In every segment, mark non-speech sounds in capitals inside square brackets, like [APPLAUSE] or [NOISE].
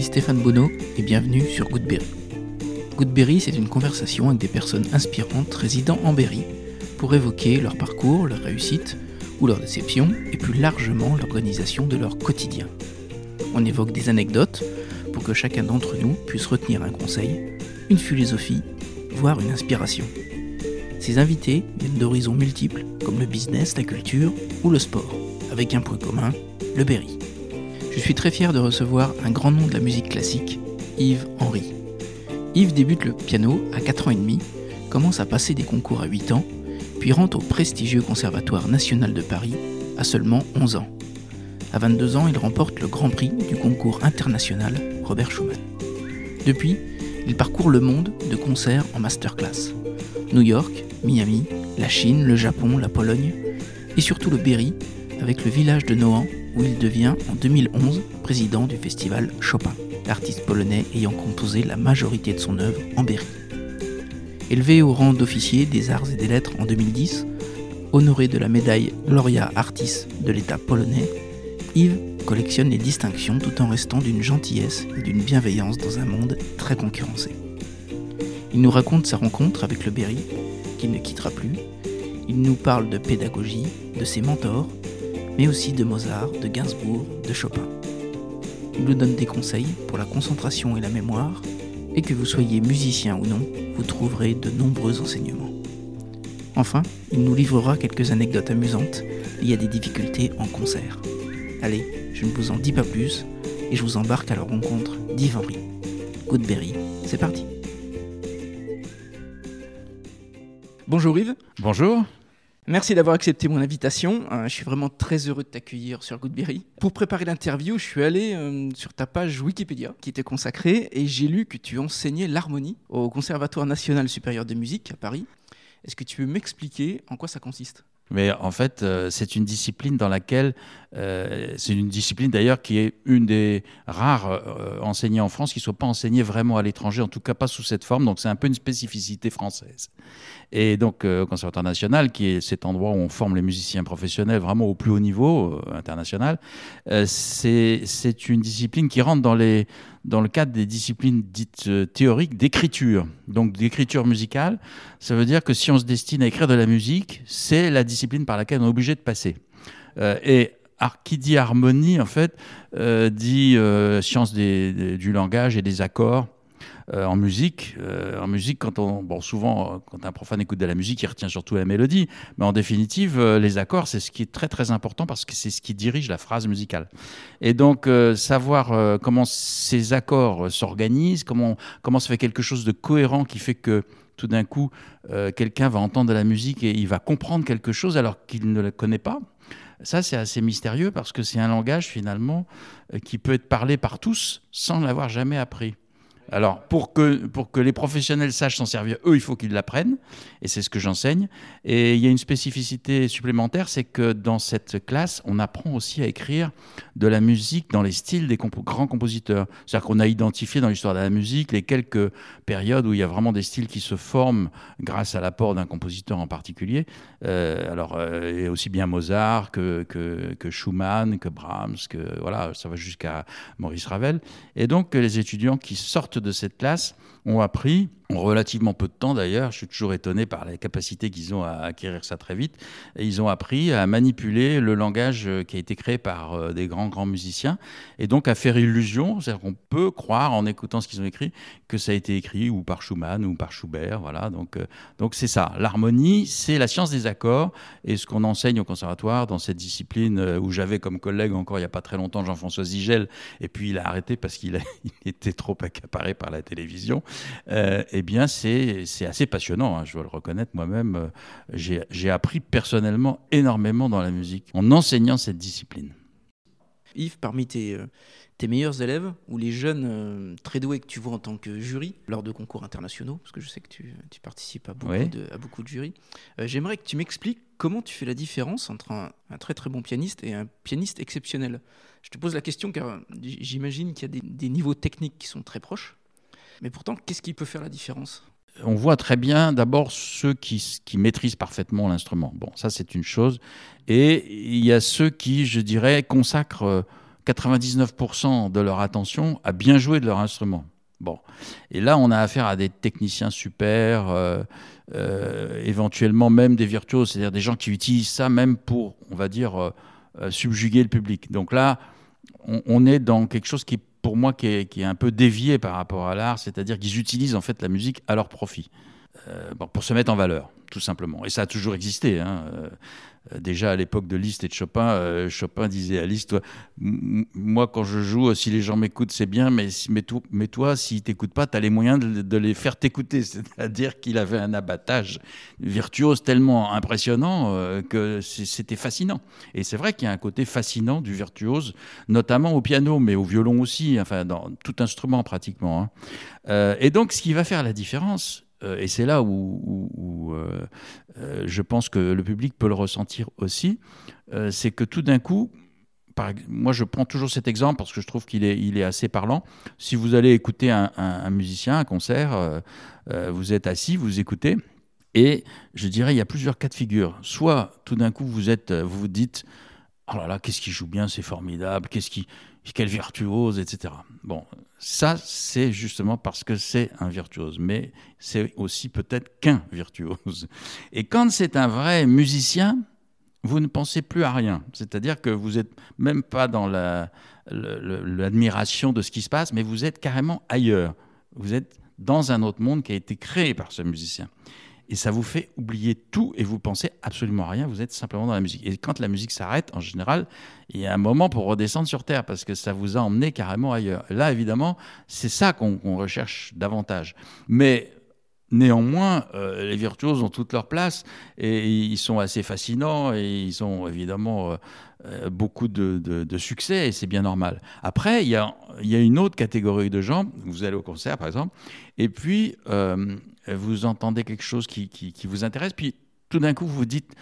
Stéphane Bonneau et bienvenue sur Goodberry. Goodberry, c'est une conversation avec des personnes inspirantes résidant en Berry pour évoquer leur parcours, leur réussite ou leur déception et plus largement l'organisation de leur quotidien. On évoque des anecdotes pour que chacun d'entre nous puisse retenir un conseil, une philosophie, voire une inspiration. Ces invités viennent d'horizons multiples comme le business, la culture ou le sport, avec un point commun, le Berry. Je suis très fier de recevoir un grand nom de la musique classique, Yves Henry. Yves débute le piano à 4 ans et demi, commence à passer des concours à 8 ans, puis rentre au prestigieux Conservatoire national de Paris à seulement 11 ans. À 22 ans, il remporte le Grand Prix du concours international Robert Schumann. Depuis, il parcourt le monde de concerts en masterclass. New York, Miami, la Chine, le Japon, la Pologne et surtout le Berry avec le village de Nohant où il devient en 2011 président du festival Chopin, l'artiste polonais ayant composé la majorité de son œuvre en Berry. Élevé au rang d'officier des arts et des lettres en 2010, honoré de la médaille Gloria Artis de l'État polonais, Yves collectionne les distinctions tout en restant d'une gentillesse et d'une bienveillance dans un monde très concurrencé. Il nous raconte sa rencontre avec le Berry, qu'il ne quittera plus. Il nous parle de pédagogie, de ses mentors, mais aussi de Mozart, de Gainsbourg, de Chopin. Il nous donne des conseils pour la concentration et la mémoire, et que vous soyez musicien ou non, vous trouverez de nombreux enseignements. Enfin, il nous livrera quelques anecdotes amusantes liées à des difficultés en concert. Allez, je ne vous en dis pas plus, et je vous embarque à la rencontre d'Yves Henry. Goodberry, c'est parti Bonjour Yves. Bonjour. Merci d'avoir accepté mon invitation. Euh, je suis vraiment très heureux de t'accueillir sur Goodberry. Pour préparer l'interview, je suis allé euh, sur ta page Wikipédia qui était consacrée et j'ai lu que tu enseignais l'harmonie au Conservatoire national supérieur de musique à Paris. Est-ce que tu peux m'expliquer en quoi ça consiste? Mais en fait, euh, c'est une discipline dans laquelle, euh, c'est une discipline d'ailleurs qui est une des rares euh, enseignées en France qui ne soit pas enseignée vraiment à l'étranger, en tout cas pas sous cette forme. Donc c'est un peu une spécificité française. Et donc au Conservatoire national, qui est cet endroit où on forme les musiciens professionnels vraiment au plus haut niveau international, c'est une discipline qui rentre dans les dans le cadre des disciplines dites euh, théoriques d'écriture, donc d'écriture musicale. Ça veut dire que si on se destine à écrire de la musique, c'est la discipline par laquelle on est obligé de passer. Euh, et qui dit harmonie, en fait, euh, dit science du langage et des accords. Euh, en musique. Euh, en musique, quand on, bon, souvent, euh, quand un profane écoute de la musique, il retient surtout la mélodie, mais en définitive, les accords, c'est ce qui est très très important parce que c'est ce qui dirige la phrase musicale. Et donc, savoir comment ces accords s'organisent, comment, comment se fait quelque chose de cohérent qui fait que tout d'un coup, quelqu'un va entendre de la musique et il va comprendre quelque chose alors qu'il ne la connaît pas. Ça, c'est assez mystérieux parce que c'est un langage finalement qui peut être parlé par tous sans l'avoir jamais appris. Alors, pour que, pour que les professionnels sachent s'en servir, eux, il faut qu'ils l'apprennent, et c'est ce que j'enseigne. Et il y a une spécificité supplémentaire, c'est que dans cette classe, on apprend aussi à écrire de la musique dans les styles des grands compositeurs. C'est-à-dire qu'on a identifié dans l'histoire de la musique les quelques périodes où il y a vraiment des styles qui se forment grâce à l'apport d'un compositeur en particulier. Euh, alors, euh, aussi bien Mozart que, que, que, Schumann, que Brahms, que voilà, ça va jusqu'à Maurice Ravel. Et donc, les étudiants qui sortent de cette classe ont appris en relativement peu de temps d'ailleurs, je suis toujours étonné par la capacité qu'ils ont à acquérir ça très vite, et ils ont appris à manipuler le langage euh, qui a été créé par euh, des grands, grands musiciens, et donc à faire illusion, c'est-à-dire qu'on peut croire en écoutant ce qu'ils ont écrit que ça a été écrit ou par Schumann ou par Schubert, voilà, donc euh, donc c'est ça. L'harmonie, c'est la science des accords, et ce qu'on enseigne au conservatoire dans cette discipline où j'avais comme collègue encore il n'y a pas très longtemps Jean-François Zigel, et puis il a arrêté parce qu'il [LAUGHS] était trop accaparé par la télévision, et eh bien, c'est assez passionnant, hein, je dois le reconnaître moi-même. Euh, j'ai appris personnellement énormément dans la musique en enseignant cette discipline. Yves, parmi tes, euh, tes meilleurs élèves ou les jeunes euh, très doués que tu vois en tant que jury lors de concours internationaux, parce que je sais que tu, tu participes à beaucoup, de, à beaucoup de jurys, j'aimerais que tu m'expliques comment tu fais la différence entre un, un, très très bon pianiste et un pianiste exceptionnel. Je te pose la question car j'imagine qu'il y a des, des niveaux techniques qui sont très proches. Mais pourtant, qu'est-ce qui peut faire la différence? On voit très bien d'abord ceux qui, maîtrisent parfaitement l'instrument. Bon, ça c'est une chose. Et il y a ceux qui, je dirais, consacrent euh, 99% de leur attention à bien jouer de leur instrument. Bon. Et là, on a affaire à des techniciens super, euh, euh, éventuellement même des virtuoses, c'est-à-dire des gens qui utilisent ça même pour, on va dire, euh, subjuguer le public. Donc là, on, est dans quelque chose qui, pour moi, qui est, qui est un peu dévié par rapport à l'art, c'est-à-dire qu'ils utilisent en fait la musique à leur profit, bon, pour se mettre en valeur, tout simplement. Et ça a toujours existé. Hein. Euh, déjà à l'époque de Liszt et de Chopin, euh, Chopin disait à Liszt, moi quand je joue, si les gens m'écoutent, c'est bien, mais, mais, mais toi, s'ils t'écoutent pas, tu as les moyens de, les faire t'écouter. [LAUGHS] C'est-à-dire qu'il avait un abattage virtuose tellement impressionnant euh, que c'était fascinant. Et c'est vrai qu'il y a un côté fascinant du virtuose, notamment au piano, mais au violon aussi, enfin dans tout instrument pratiquement. Hein. et donc ce qui va faire la différence, euh, et c'est là où, euh, euh, je pense que le public peut le ressentir aussi, c'est que tout d'un coup, moi je prends toujours cet exemple parce que je trouve qu'il est, il est assez parlant. Si vous allez écouter un, musicien, un concert, vous êtes assis, vous écoutez, et je dirais il y a plusieurs cas de figure. Soit tout d'un coup vous êtes, vous vous dites, oh là là, qu'est-ce qu'il joue bien, c'est formidable, qu'est-ce qui, quel virtuose, etc. Bon, ça, c'est justement parce que c'est un virtuose, mais c'est aussi peut-être qu'un virtuose. Et quand c'est un vrai musicien, vous ne pensez plus à rien. C'est-à-dire que vous n'êtes même pas dans l'admiration de ce qui se passe, mais vous êtes carrément ailleurs. Vous êtes dans un autre monde qui a été créé par ce musicien et ça vous fait oublier tout et vous pensez absolument à rien, vous êtes simplement dans la musique. Et quand la musique s'arrête, en général, il y a un moment pour redescendre sur Terre parce que ça vous a emmené carrément ailleurs. Là, évidemment, c'est ça qu'on recherche davantage. Mais Néanmoins, euh, les virtuoses ont toute leur place et ils sont assez fascinants et ils ont évidemment euh, euh, beaucoup de, succès et c'est bien normal. Après, il y a, une autre catégorie de gens, vous allez au concert par exemple, et puis vous entendez quelque chose qui, qui vous intéresse, puis tout d'un coup vous vous dites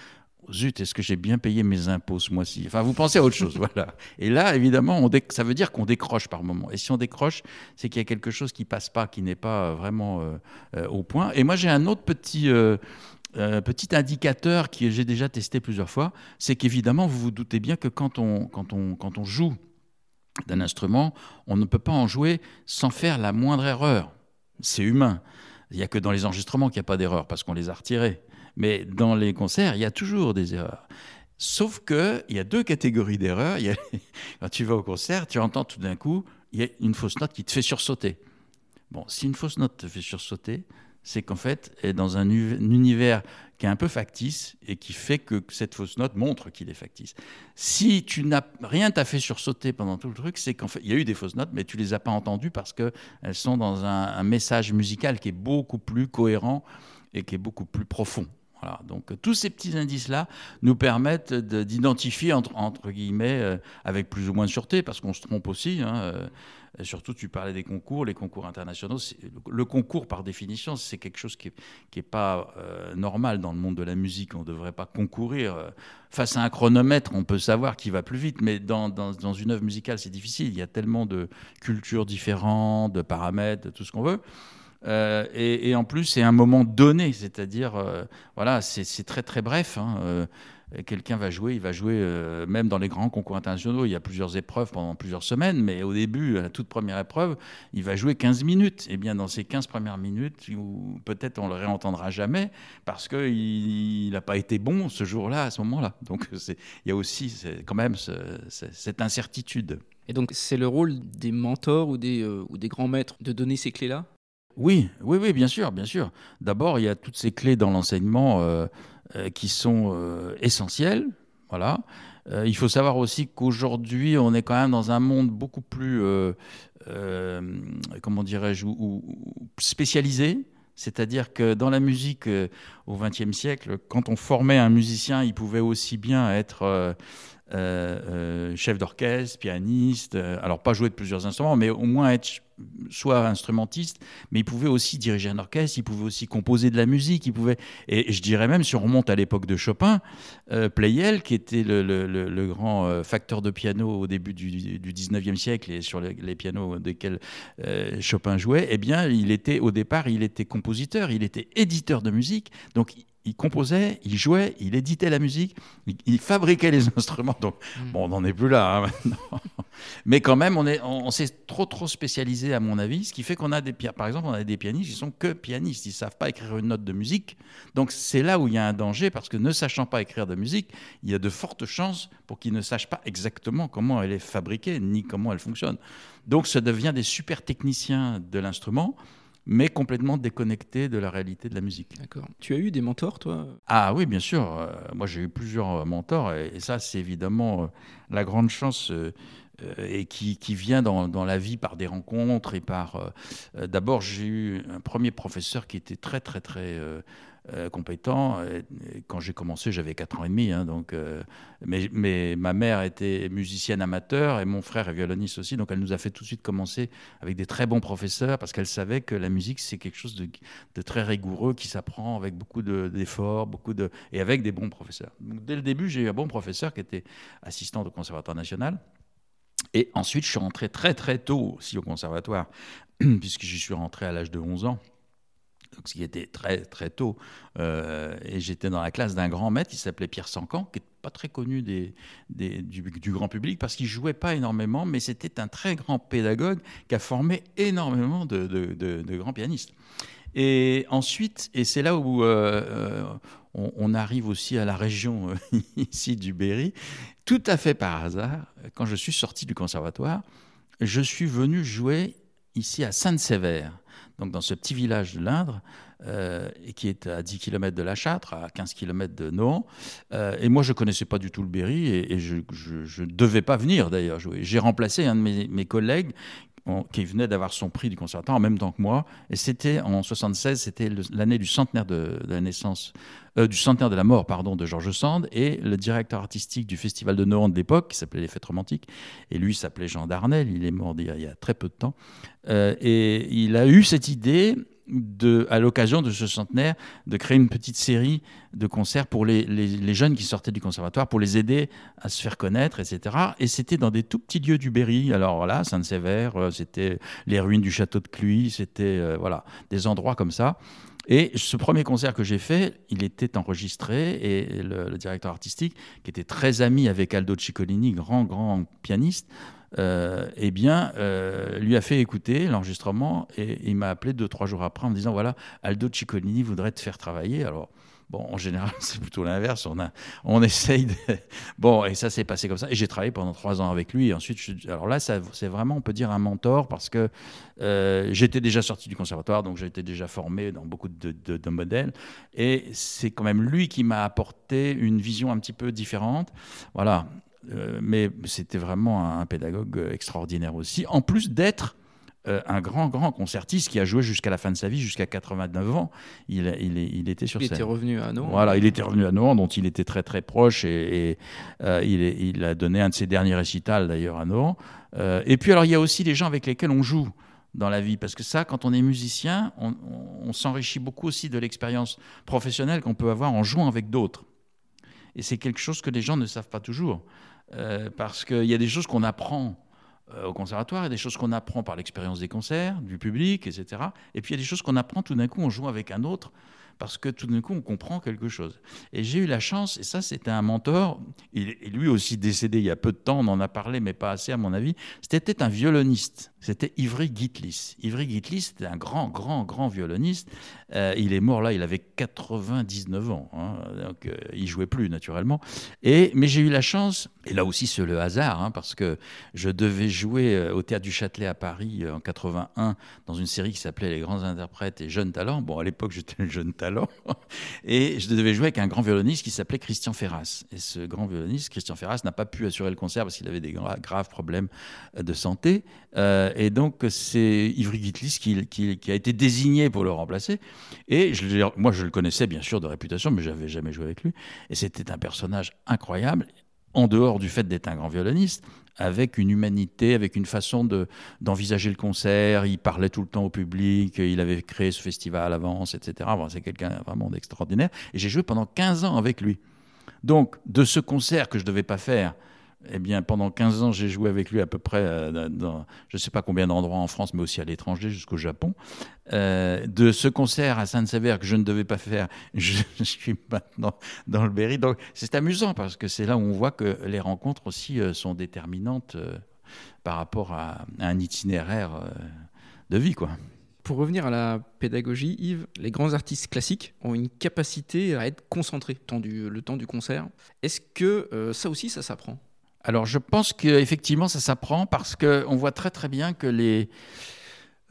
zut, est-ce que j'ai bien payé mes impôts ce mois-ci? Enfin, vous pensez à autre chose, [LAUGHS] voilà. Et là, évidemment, ça veut dire qu'on décroche par moment. Et si on décroche, c'est qu'il y a quelque chose qui passe pas, qui n'est pas euh, vraiment euh, euh, au point. Et moi, j'ai un autre petit. petit indicateur que j'ai déjà testé plusieurs fois, c'est qu'évidemment, vous vous doutez bien que quand on, quand on, quand on joue d'un instrument, on ne peut pas en jouer sans faire la moindre erreur. C'est humain. Il n'y a que dans les enregistrements qu'il n'y a pas d'erreur, parce qu'on les a retirés. Mais dans les concerts, il y a toujours des erreurs. Sauf qu'il y a deux catégories d'erreurs. [LAUGHS] Quand tu vas au concert, tu entends tout d'un coup, il y a une fausse note qui te fait sursauter. Bon, si une fausse note te fait sursauter, c'est qu'en fait, elle est dans un univers qui est un peu factice et qui fait que cette fausse note montre qu'il est factice. Si tu n'as rien t'a fait sursauter pendant tout le truc, c'est qu'en fait, il y a eu des fausses notes, mais tu les as pas entendues parce qu'elles sont dans un, message musical qui est beaucoup plus cohérent et qui est beaucoup plus profond. Donc euh, tous ces petits indices-là nous permettent d'identifier, entre, guillemets, euh, avec plus ou moins de sûreté, parce qu'on se trompe aussi. Hein, euh, surtout, tu parlais des concours, les concours internationaux. Le concours, par définition, c'est quelque chose qui n'est est pas normal dans le monde de la musique. On ne devrait pas concourir. Face à un chronomètre, on peut savoir qui va plus vite, mais dans, dans une œuvre musicale, c'est difficile. Il y a tellement de cultures différentes, de paramètres, de tout ce qu'on veut. Euh, et, en plus, c'est un moment donné, c'est-à-dire, euh, voilà, c'est très très bref. Hein, euh, quelqu'un va jouer, il va jouer même dans les grands concours internationaux, il y a plusieurs épreuves pendant plusieurs semaines, mais au début, à la toute première épreuve, il va jouer 15 minutes. Et eh bien dans ces 15 premières minutes, peut-être on le réentendra jamais, parce qu'il n'a pas été bon ce jour-là, à ce moment-là. Donc il y a aussi quand même cette incertitude. Et donc c'est le rôle des mentors ou des, ou des grands maîtres de donner ces clés-là? Oui, oui, oui, bien sûr, bien sûr. D'abord, il y a toutes ces clés dans l'enseignement euh, euh, qui sont euh, essentielles. Voilà. il faut savoir aussi qu'aujourd'hui, on est quand même dans un monde beaucoup plus, comment dirais-je, spécialisé. C'est-à-dire que dans la musique au XXe siècle, quand on formait un musicien, il pouvait aussi bien être chef d'orchestre, pianiste, alors pas jouer de plusieurs instruments, mais au moins être soit instrumentiste, mais il pouvait aussi diriger un orchestre, il pouvait aussi composer de la musique, il pouvait, et, je dirais même, si on remonte à l'époque de Chopin, euh, Pleyel, qui était le, grand euh, facteur de piano au début du, du 19e siècle et sur les, pianos desquels euh, Chopin jouait, eh bien, il était, au départ, il était compositeur, il était éditeur de musique, donc il composait, il jouait, il éditait la musique, il, fabriquait les [LAUGHS] instruments. Donc, hmm. bon, on n'en est plus là hein, maintenant. [LAUGHS] Mais quand même, on, est, on, s'est trop trop spécialisé à mon avis, ce qui fait qu'on a des par exemple, on a des pianistes qui sont que pianistes, ils savent pas écrire une note de musique. Donc c'est là où il y a un danger parce que ne sachant pas écrire de musique, il y a de fortes chances pour qu'ils ne sachent pas exactement comment elle est fabriquée ni comment elle fonctionne. Donc ça devient des super techniciens de l'instrument mais complètement déconnecté de la réalité de la musique. D'accord. Tu as eu des mentors, toi? Ah oui, bien sûr. Euh, moi, j'ai eu plusieurs euh, mentors, et, ça, c'est évidemment euh, la grande chance et qui, qui vient dans, dans, la vie par des rencontres et par. D'abord, j'ai eu un premier professeur qui était très, très, très euh, compétent. quand j'ai commencé, j'avais 4 ans et demi. Hein, donc, euh, mais, ma mère était musicienne amateur et mon frère est violoniste aussi. Donc elle nous a fait tout de suite commencer avec des très bons professeurs parce qu'elle savait que la musique, c'est quelque chose de, très rigoureux qui s'apprend avec beaucoup d'efforts de, et avec des bons professeurs. Donc, dès le début, j'ai eu un bon professeur qui était assistant au Conservatoire national. Et ensuite, je suis rentré très très tôt aussi au conservatoire, [CLEARS THROAT] puisque j'y suis rentré à l'âge de 11 ans ce qui était très très tôt. Euh, et j'étais dans la classe d'un grand maître qui s'appelait Pierre Sancan, qui n'est pas très connu des, du, grand public parce qu'il jouait pas énormément, mais c'était un très grand pédagogue qui a formé énormément de, de, grands pianistes. Et ensuite, et c'est là où euh, euh, on, arrive aussi à la région [LAUGHS] ici du Berry, tout à fait par hasard, quand je suis sorti du conservatoire, je suis venu jouer ici à Sainte-Sévère donc dans ce petit village de l'Indre, euh, qui est à 10 km de La Châtre, à 15 km de Nohant. Euh, et moi, je ne connaissais pas du tout le Berry et, je ne devais pas venir d'ailleurs. J'ai remplacé un de mes, collègues qui venait d'avoir son prix du conservatoire en même temps que moi. Et c'était en 76, c'était l'année du centenaire de, la naissance, euh, du centenaire de la mort, pardon, de Georges Sand. Et le directeur artistique du festival de Nohant de l'époque, qui s'appelait Les Fêtes Romantiques, et lui s'appelait Jean Darnel, il est mort il y a, il y a très peu de temps. Euh, et il a eu cette idée de, à l'occasion de ce centenaire, de créer une petite série de concerts pour les, jeunes qui sortaient du conservatoire, pour les aider à se faire connaître, etc. Et c'était dans des tout petits lieux du Berry. Alors voilà, Sainte-Sévère, euh, c'était les ruines du château de Cluy, c'était euh, voilà des endroits comme ça. Et ce premier concert que j'ai fait, il était enregistré et le, directeur artistique, qui était très ami avec Aldo Ciccolini, grand grand pianiste, euh, eh bien, euh, lui a fait écouter l'enregistrement et il m'a appelé deux, trois jours après en me disant voilà, Aldo Ciccolini voudrait te faire travailler. Alors, Bon, en général, [LAUGHS] c'est plutôt l'inverse. On, on essaye de... [LAUGHS] Bon, et ça s'est passé comme ça. Et j'ai travaillé pendant trois ans avec lui. Ensuite, alors là, c'est vraiment, on peut dire, un mentor parce que euh, j'étais déjà sorti du conservatoire, donc j'étais déjà formé dans beaucoup de, de modèles. Et c'est quand même lui qui m'a apporté une vision un petit peu différente. Voilà. Euh, mais c'était vraiment un, pédagogue extraordinaire aussi, en plus d'être euh, un grand, grand concertiste qui a joué jusqu'à la fin de sa vie, jusqu'à 89 ans. Il, il, il était sur il scène. était revenu à Nohant. Voilà, il était revenu à Nohant, dont il était très, très proche, et, euh, il, il, a donné un de ses derniers récitals, d'ailleurs, à Nohant. et puis, alors, il y a aussi les gens avec lesquels on joue dans la vie. Parce que ça, quand on est musicien, on, on s'enrichit beaucoup aussi de l'expérience professionnelle qu'on peut avoir en jouant avec d'autres. Et c'est quelque chose que les gens ne savent pas toujours. Euh, parce qu'il y a des choses qu'on apprend euh, au conservatoire, il y a des choses qu'on apprend par l'expérience des concerts, du public, etc. Et puis il y a des choses qu'on apprend tout d'un coup en jouant avec un autre parce que tout d'un coup, on comprend quelque chose. Et j'ai eu la chance, et ça, c'était un mentor, il lui aussi décédé il y a peu de temps, on en a parlé, mais pas assez à mon avis, c'était un violoniste, c'était Ivry Gitlis. Ivry Gitlis, c'était un grand, grand, grand violoniste. Euh, il est mort là, il avait 99 ans, hein, donc euh, il jouait plus naturellement. Et, mais j'ai eu la chance, et là aussi c'est le hasard, hein, parce que je devais jouer euh, au Théâtre du Châtelet à Paris en 81 dans une série qui s'appelait Les grands interprètes et jeunes talents. Bon, à l'époque, j'étais le jeune talent [LAUGHS] et je devais jouer avec un grand violoniste qui s'appelait Christian Ferras. Et ce grand violoniste, Christian Ferras, n'a pas pu assurer le concert parce qu'il avait des graves problèmes de santé. Euh, et donc, c'est Ivry Gitlis qui, a été désigné pour le remplacer. Et moi, je le connaissais bien sûr de réputation, mais j'avais jamais joué avec lui. Et c'était un personnage incroyable en dehors du fait d'être un grand violoniste, avec une humanité, avec une façon d'envisager le concert. Il parlait tout le temps au public, il avait créé ce festival à l'avance, etc. c'est quelqu'un vraiment d'extraordinaire. Et j'ai joué pendant 15 ans avec lui. Donc, de ce concert que je ne devais pas faire, eh bien, pendant 15 ans, j'ai joué avec lui à peu près euh, dans je ne sais pas combien d'endroits en France, mais aussi à l'étranger, jusqu'au Japon. Euh, de ce concert à Sainte-Sévère que je ne devais pas faire, [LAUGHS] je, suis maintenant dans le Berry. Donc, c'est amusant parce que c'est là où on voit que les rencontres aussi euh, sont déterminantes par rapport à, un itinéraire de vie, quoi. Pour revenir à la pédagogie, Yves, les grands artistes classiques ont une capacité à être concentrés le temps du concert. Est-ce que ça aussi, ça s'apprend? Alors je pense qu'effectivement ça s'apprend parce qu'on voit très très bien que les,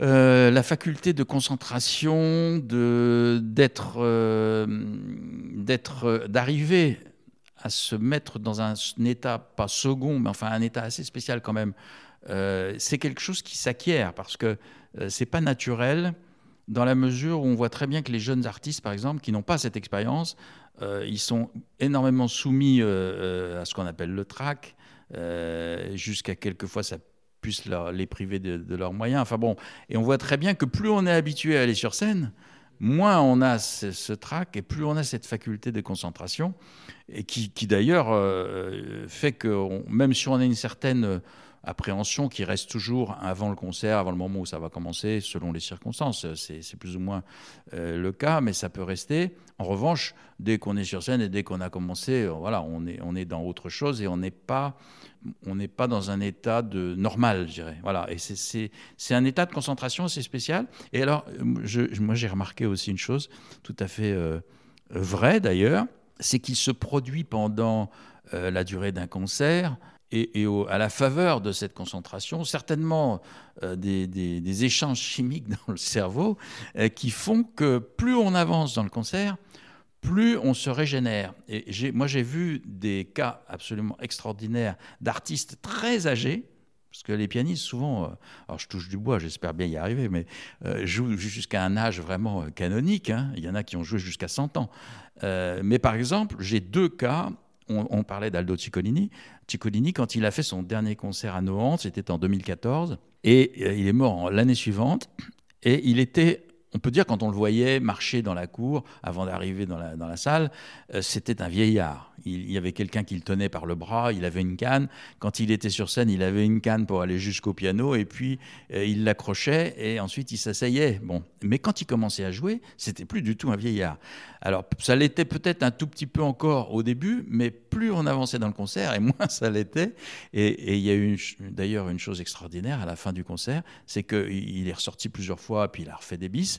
euh, la faculté de concentration, d'être, euh, d'être, d'arriver à se mettre dans un, état, pas second, mais enfin un état assez spécial quand même, euh, c'est quelque chose qui s'acquiert parce que c'est pas naturel dans la mesure où on voit très bien que les jeunes artistes, par exemple, qui n'ont pas cette expérience, ils sont énormément soumis à ce qu'on appelle le trac, euh, jusqu'à quelquefois ça puisse les priver de, leurs moyens. Enfin bon, et on voit très bien que plus on est habitué à aller sur scène, moins on a ce, trac et plus on a cette faculté de concentration, et qui, d'ailleurs euh, fait que même si on a une certaine appréhension qui reste toujours avant le concert, avant le moment où ça va commencer, selon les circonstances. C'est plus ou moins euh, le cas, mais ça peut rester. En revanche, dès qu'on est sur scène et dès qu'on a commencé, euh, voilà, on est, on est dans autre chose et on n'est pas, on n'est pas dans un état de normal, je dirais. Voilà, et c'est un état de concentration assez spécial. Et alors, je, moi, j'ai remarqué aussi une chose tout à fait euh, vraie d'ailleurs, c'est qu'il se produit pendant la durée d'un concert et, à la faveur de cette concentration, certainement euh, des, échanges chimiques [LAUGHS] dans le cerveau euh, qui font que plus on avance dans le concert, plus on se régénère. Et moi, j'ai vu des cas absolument extraordinaires d'artistes très âgés, parce que les pianistes, souvent, euh, alors je touche du bois, j'espère bien y arriver, mais jouent jusqu'à un âge vraiment canonique. Hein. Il y en a qui ont joué jusqu'à 100 ans. mais par exemple, j'ai deux cas on, parlait d'Aldo Ciccolini. Ciccolini, quand il a fait son dernier concert à Nohant, c'était en 2014, et euh, il est mort l'année suivante, et il était on peut dire quand on le voyait marcher dans la cour avant d'arriver dans la, salle, euh, c'était un vieillard il, y avait quelqu'un qui le tenait par le bras, il avait une canne. Quand il était sur scène, il avait une canne pour aller jusqu'au piano, et puis euh, il l'accrochait, et ensuite il s'asseyait. Bon. Mais quand il commençait à jouer, c'était plus du tout un vieillard. Alors, ça l'était peut-être un tout petit peu encore au début, mais plus on avançait dans le concert, et [LAUGHS] moins ça l'était. Et, il y a eu d'ailleurs une chose extraordinaire à la fin du concert, c'est qu'il est ressorti plusieurs fois, puis il a refait des bis.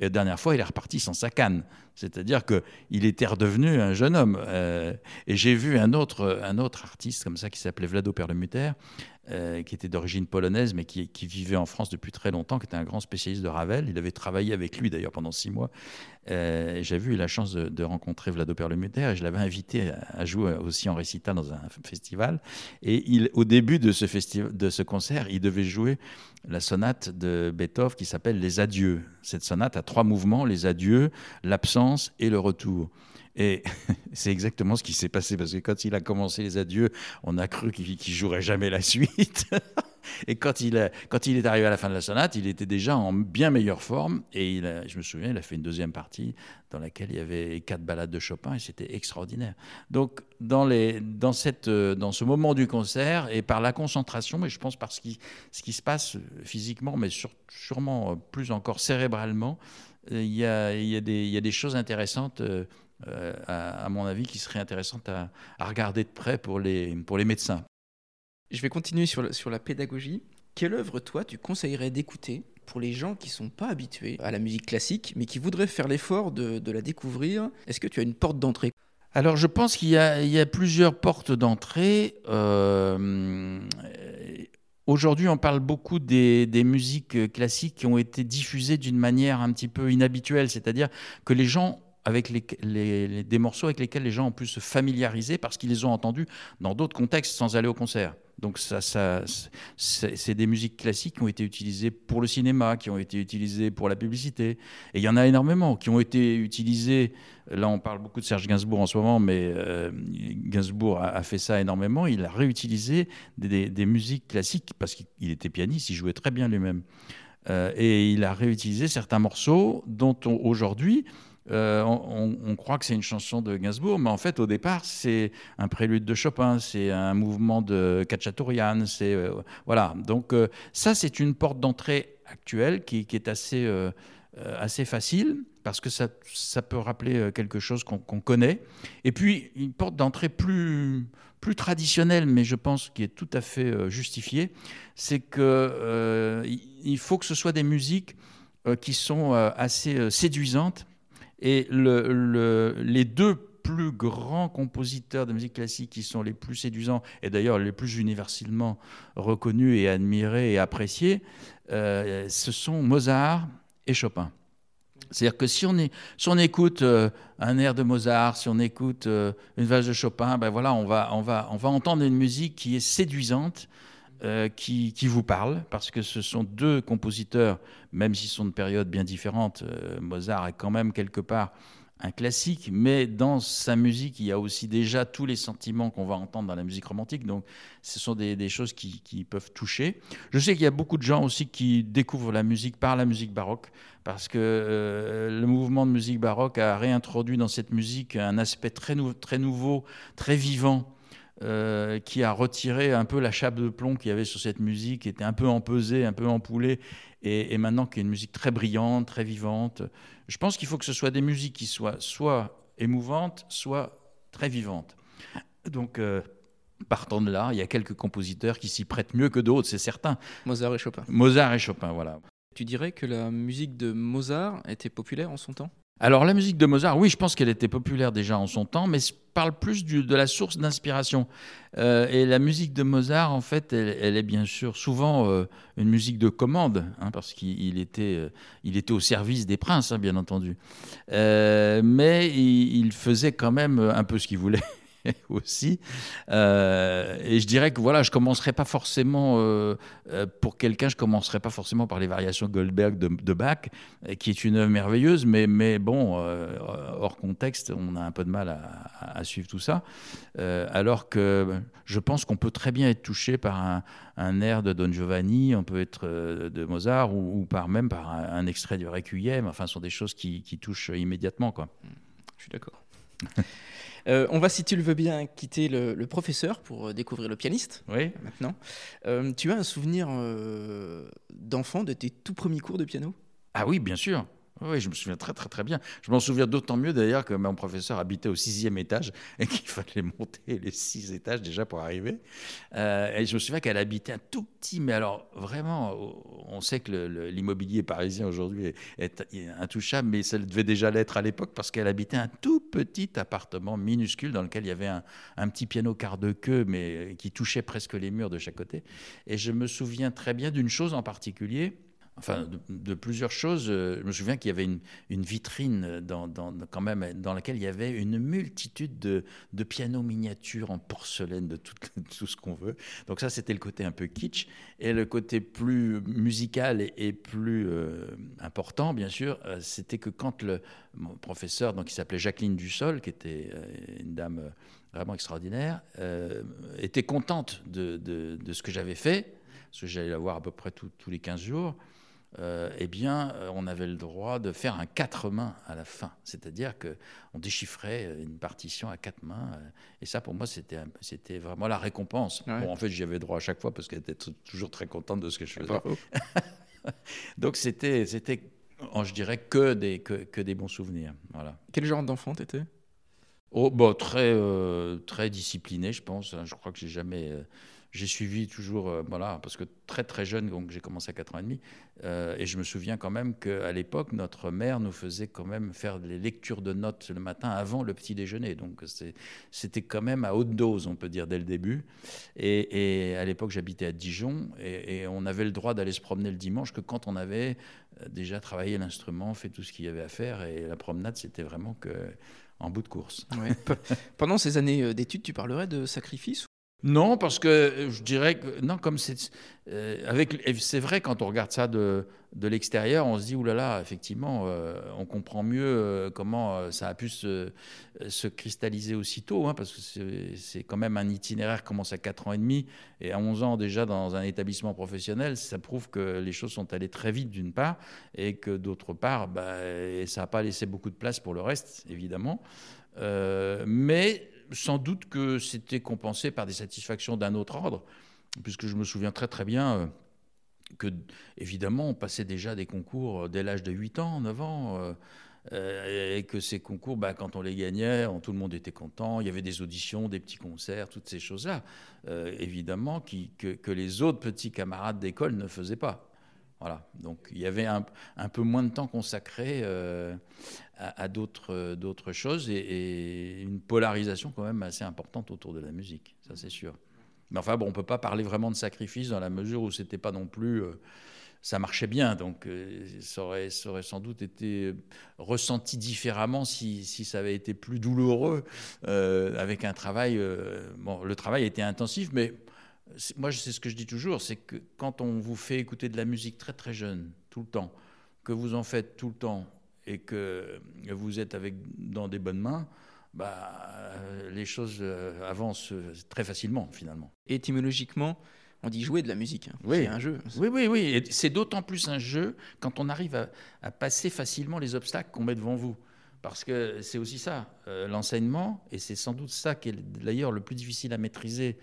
Et la dernière fois, il est reparti sans sa canne. C'est-à-dire qu'il était redevenu un jeune homme. Euh, et j'ai vu un autre, un autre artiste comme ça qui s'appelait Vlado Perlemuter, euh, qui était d'origine polonaise, mais qui, vivait en France depuis très longtemps, qui était un grand spécialiste de Ravel. Il avait travaillé avec lui d'ailleurs pendant six mois. Euh, J'ai eu la chance de, rencontrer Vlado Perlemuter et je l'avais invité à, jouer aussi en récital dans un festival. Et au début de ce, de ce concert, il devait jouer la sonate de Beethoven qui s'appelle Les Adieux. Cette sonate a trois mouvements, les adieux, l'absence et le retour. Et [LAUGHS] c'est exactement ce qui s'est passé, parce que quand il a commencé les adieux, on a cru qu'il ne jouerait jamais la suite. [LAUGHS] Et quand il, est arrivé à la fin de la sonate, il était déjà en bien meilleure forme. Et je me souviens, il a fait une deuxième partie dans laquelle il y avait quatre ballades de Chopin, et c'était extraordinaire. Donc, dans, ce moment du concert, et par la concentration, mais je pense par ce qui, se passe physiquement, mais sûrement plus encore cérébralement, il y a, il y a, des, choses intéressantes euh, euh, à, mon avis, qui serait intéressante à, regarder de près pour les médecins. Je vais continuer sur, sur la pédagogie. Quelle œuvre, toi, tu conseillerais d'écouter pour les gens qui ne sont pas habitués à la musique classique, mais qui voudraient faire l'effort de, de la découvrir? Est-ce que tu as une porte d'entrée? Alors je pense qu'il y, y, a plusieurs portes d'entrée. Euh, aujourd'hui, on parle beaucoup des, des, musiques classiques qui ont été diffusées d'une manière un petit peu inhabituelle, c'est-à-dire que les gens avec les, des morceaux avec lesquels les gens ont pu se familiariser parce qu'ils les ont entendus dans d'autres contextes sans aller au concert. Donc ça, ça c'est des musiques classiques qui ont été utilisées pour le cinéma, qui ont été utilisées pour la publicité. Et il y en a énormément qui ont été utilisées. Là, on parle beaucoup de Serge Gainsbourg en ce moment, mais euh, Gainsbourg a, fait ça énormément. Il a réutilisé des, musiques classiques parce qu'il était pianiste, il jouait très bien lui-même. Euh, et il a réutilisé certains morceaux dont aujourd'hui euh, on, croit que c'est une chanson de Gainsbourg, mais en fait, au départ, c'est un prélude de Chopin, c'est un mouvement de Kachaturian, c'est euh, voilà. Donc ça, c'est une porte d'entrée actuelle qui, est assez facile parce que ça, peut rappeler quelque chose qu'on connaît. Et puis une porte d'entrée plus traditionnelle, mais je pense qui est tout à fait justifiée, c'est que il faut que ce soit des musiques qui sont assez séduisantes et les deux plus grands compositeurs de musique classique qui sont les plus séduisants et d'ailleurs les plus universellement reconnus et admirés et appréciés, euh, ce sont Mozart et Chopin. C'est-à-dire que si on, écoute euh, un air de Mozart, si on écoute euh, une valse de Chopin, ben voilà, on va, on, va, on va entendre une musique qui est séduisante, euh, qui, vous parle, parce que ce sont deux compositeurs, même s'ils sont de périodes bien différentes. Euh, Mozart est quand même quelque part un classique, mais dans sa musique, il y a aussi déjà tous les sentiments qu'on va entendre dans la musique romantique. Donc, ce sont des, choses qui, peuvent toucher. Je sais qu'il y a beaucoup de gens aussi qui découvrent la musique par la musique baroque, parce que euh, le mouvement de musique baroque a réintroduit dans cette musique un aspect très, très nouveau, très vivant euh, qui a retiré un peu la chape de plomb qu'il y avait sur cette musique, qui était un peu empesée, un peu empoulée, et, et maintenant qui est une musique très brillante, très vivante. Je pense qu'il faut que ce soit des musiques qui soient soit émouvantes, soit très vivantes. Donc, euh, partant de là, il y a quelques compositeurs qui s'y prêtent mieux que d'autres, c'est certain. Mozart et Chopin. Mozart et Chopin, voilà. Tu dirais que la musique de Mozart était populaire en son temps? Alors la musique de Mozart, oui, je pense qu'elle était populaire déjà en son temps, mais je parle plus de la source d'inspiration. Euh, et la musique de Mozart, en fait, elle, est bien sûr souvent euh, une musique de commande, hein, parce qu'il était, euh, était au service des princes, hein, bien entendu. mais il, faisait quand même un peu ce qu'il voulait. [LAUGHS] aussi. Euh, et je dirais que voilà, je commencerai pas forcément euh, euh, pour quelqu'un, je commencerai pas forcément par les variations Goldberg de, Bach, qui est une œuvre merveilleuse, mais, mais bon, hors contexte, on a un peu de mal à, suivre tout ça. alors que je pense qu'on peut très bien être touché par un, air de Don Giovanni, on peut être de Mozart ou, par même par un, extrait du Requiem. Enfin, ce sont des choses qui, qui touchent immédiatement, quoi. Je suis d'accord. [LAUGHS] Euh, on va, si tu le veux bien, quitter le, professeur pour euh, découvrir le pianiste. Oui. Maintenant, euh, tu as un souvenir d'enfant de tes tout premiers cours de piano? Ah oui, bien sûr. Oui, je me souviens très très très bien. Je m'en souviens d'autant mieux d'ailleurs que mon professeur habitait au sixième étage [LAUGHS] et qu'il fallait monter les six étages déjà pour arriver. Euh, et je me souviens qu'elle habitait un tout petit, mais alors vraiment, on sait que l'immobilier parisien aujourd'hui est, intouchable, mais ça devait déjà l'être à l'époque parce qu'elle habitait un tout petit appartement minuscule dans lequel il y avait un, un petit piano quart de queue, mais qui touchait presque les murs de chaque côté. Et je me souviens très bien d'une chose en particulier enfin de, plusieurs choses. Euh, je me souviens qu'il y avait une, vitrine dans, quand même dans laquelle il y avait une multitude de, pianos miniatures en porcelaine de [LAUGHS] tout, ce qu'on veut. Donc ça, c'était le côté un peu kitsch. Et le côté plus musical et, plus euh, important, bien sûr, euh, c'était que quand le mon professeur, donc qui s'appelait Jacqueline Dussol, qui était une dame vraiment extraordinaire, était contente de, ce que j'avais fait, parce que j'allais la voir à peu près tous les 15 jours. Euh, eh bien, euh, on avait le droit de faire un quatre mains à la fin. C'est-à-dire qu'on déchiffrait euh, une partition à quatre mains. et ça, pour moi, c'était, c'était vraiment la récompense. Bon, en fait, j'y avais droit à chaque fois parce qu'elle était toujours très contente de ce que je faisais. [LAUGHS] Donc, c'était, c'était je dirais, que des, que, des bons souvenirs. Voilà. Quel genre d'enfant t'étais? Oh, bon, très, très discipliné, je pense. Je crois que j'ai jamais j'ai suivi toujours, euh, voilà, parce que très très jeune, donc j'ai commencé à 4 ans et demi, euh, et je me souviens quand même qu'à l'époque, notre mère nous faisait quand même faire les lectures de notes le matin avant le petit déjeuner. Donc c'était quand même à haute dose, on peut dire, dès le début. Et, à l'époque, j'habitais à Dijon, et, on avait le droit d'aller se promener le dimanche que quand on avait euh, déjà travaillé l'instrument, fait tout ce qu'il y avait à faire, et la promenade, c'était vraiment que en bout de course. Pendant ces années d'études, tu parlerais de sacrifice Non, parce que je dirais que non, comme c'est avec c'est vrai quand on regarde ça de, de l'extérieur, on se dit oulala, effectivement, euh, on comprend mieux euh, comment euh, ça a pu se, se cristalliser aussitôt, hein, parce que c'est quand même un itinéraire qui commence à 4 ans et demi et à 11 ans déjà dans un établissement professionnel, ça prouve que les choses sont allées très vite d'une part et que d'autre part, bah, ça n'a pas laissé beaucoup de place pour le reste, évidemment. mais sans doute que c'était compensé par des satisfactions d'un autre ordre, puisque je me souviens très très bien que, évidemment, on passait déjà des concours dès l'âge de 8 ans, 9 ans. Euh, euh, et que ces concours, bah, quand on les gagnait, tout le monde était content. Il y avait des auditions, des petits concerts, toutes ces choses-là, euh, évidemment, que, les autres petits camarades d'école ne faisaient pas. Voilà. Donc il y avait un, peu moins de temps consacré à, d'autres choses et, une polarisation quand même assez importante autour de la musique, ça c'est sûr. Mais enfin, bon, on peut pas parler vraiment de sacrifice dans la mesure où c'était pas non plus. Euh, ça marchait bien, donc euh, ça, aurait, sans doute été ressenti différemment si, si ça avait été plus douloureux euh, avec un travail. bon, le travail était intensif, mais moi, c'est ce que je dis toujours c'est que quand on vous fait écouter de la musique très très jeune, tout le temps, que vous en faites tout le temps et que vous êtes avec, dans des bonnes mains, bah, euh, les choses euh, avancent euh, très facilement finalement. étymologiquement, on dit jouer de la musique. Hein. Oui. C'est un jeu. Oui, oui, oui. Et c'est d'autant plus un jeu quand on arrive à, passer facilement les obstacles qu'on met devant vous. Parce que c'est aussi ça, l'enseignement, et c'est sans doute ça qui est d'ailleurs le plus difficile à maîtriser.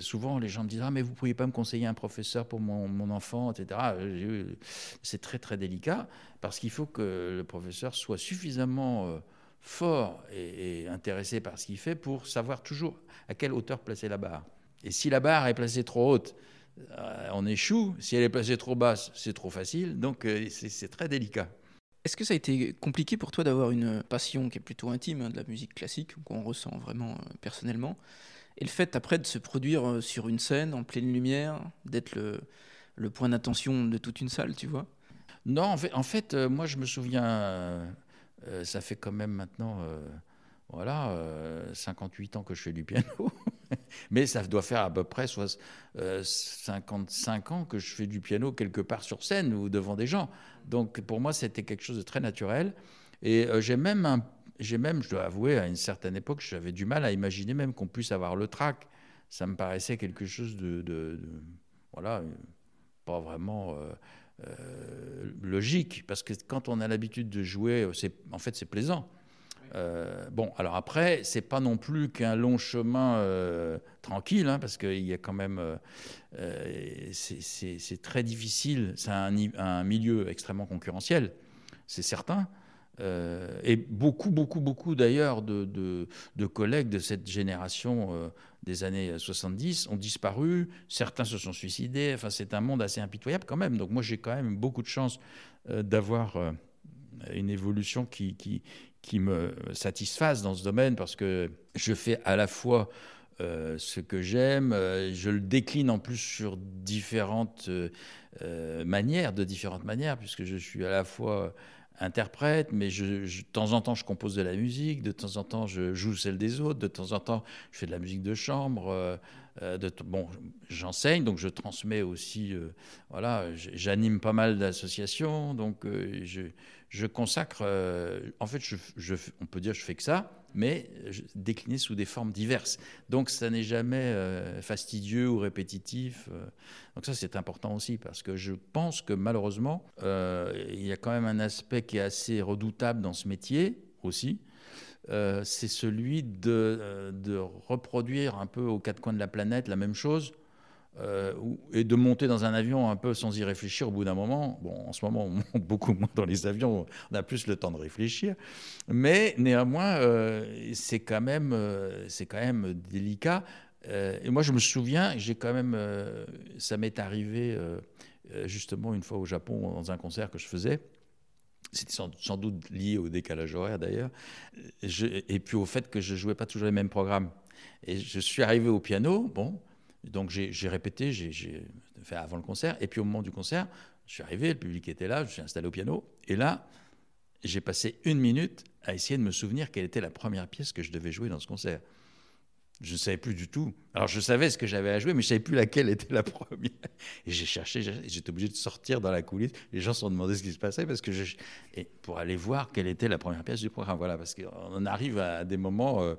Souvent, les gens me disent Ah, mais vous ne pourriez pas me conseiller un professeur pour mon, enfant, etc. C'est très, très délicat, parce qu'il faut que le professeur soit suffisamment fort et, intéressé par ce qu'il fait pour savoir toujours à quelle hauteur placer la barre. Et si la barre est placée trop haute, euh, on échoue. Si elle est placée trop basse, c'est trop facile. Donc euh, c'est très délicat. Est-ce que ça a été compliqué pour toi d'avoir une passion qui est plutôt intime hein, de la musique classique, qu'on ressent vraiment euh, personnellement, et le fait après de se produire sur une scène en pleine lumière, d'être le, point d'attention de toute une salle, tu vois? Non, en fait, fait moi je me souviens euh, ça fait quand même maintenant, euh, voilà, 58 euh, ans que je fais du piano. [LAUGHS] Mais ça doit faire à peu près 55 ans que je fais du piano quelque part sur scène ou devant des gens. Donc pour moi, c'était quelque chose de très naturel. Et j'ai même, j'ai même, je dois avouer, à une certaine époque, j'avais du mal à imaginer même qu'on puisse avoir le trac. Ça me paraissait quelque chose de, voilà, pas vraiment euh, logique, parce que quand on a l'habitude de jouer, c'est, en fait, c'est plaisant. Euh, bon, alors après, c'est pas non plus qu'un long chemin euh, tranquille, hein, parce qu'il y a quand même, c'est, très difficile. C'est un, milieu extrêmement concurrentiel, c'est certain. et beaucoup, beaucoup, beaucoup d'ailleurs de, collègues de cette génération des années 70 ont disparu, certains se sont suicidés, enfin c'est un monde assez impitoyable quand même. Donc moi j'ai quand même beaucoup de chance euh, d'avoir euh, une évolution qui, qui, me satisfasse dans ce domaine parce que je fais à la fois euh, ce que j'aime, je le décline en plus sur différentes manières, de différentes manières, puisque je suis à la fois interprète, mais de temps en temps, je compose de la musique, de temps en temps, je joue celle des autres, de temps en temps, je fais de la musique de chambre. Euh, euh, bon, j'enseigne, donc je transmets aussi. Euh, voilà, j'anime pas mal d'associations, donc je, je, consacre. en fait, on peut dire, je fais que ça mais décliné sous des formes diverses. Donc ça n'est jamais euh, fastidieux ou répétitif. Euh. Donc ça c'est important aussi parce que je pense que malheureusement euh, il y a quand même un aspect qui est assez redoutable dans ce métier aussi. C'est celui de, de, reproduire un peu aux quatre coins de la planète la même chose euh, et de monter dans un avion un peu sans y réfléchir au bout d'un moment. Bon, en ce moment, on monte beaucoup moins dans les avions, on a plus le temps de réfléchir, mais néanmoins, euh, c'est quand même, euh, quand même délicat. et moi, je me souviens, j'ai quand même, ça m'est arrivé justement une fois au Japon dans un concert que je faisais. C'était sans, doute lié au décalage horaire d'ailleurs, et puis au fait que je jouais pas toujours les mêmes programmes. Et je suis arrivé au piano, bon, donc j'ai répété, j'ai fait avant le concert, et puis au moment du concert, je suis arrivé, le public était là, je suis installé au piano, et là, j'ai passé une minute à essayer de me souvenir quelle était la première pièce que je devais jouer dans ce concert. Je ne savais plus du tout. Alors je savais ce que j'avais à jouer, mais je ne savais plus laquelle était la [LAUGHS] première. Et j'ai cherché, j'étais obligé de sortir dans la coulisse. Les gens se sont demandé ce qui se passait parce que et pour aller voir quelle était la première pièce du programme. Voilà, parce qu'on arrive à des moments. Euh,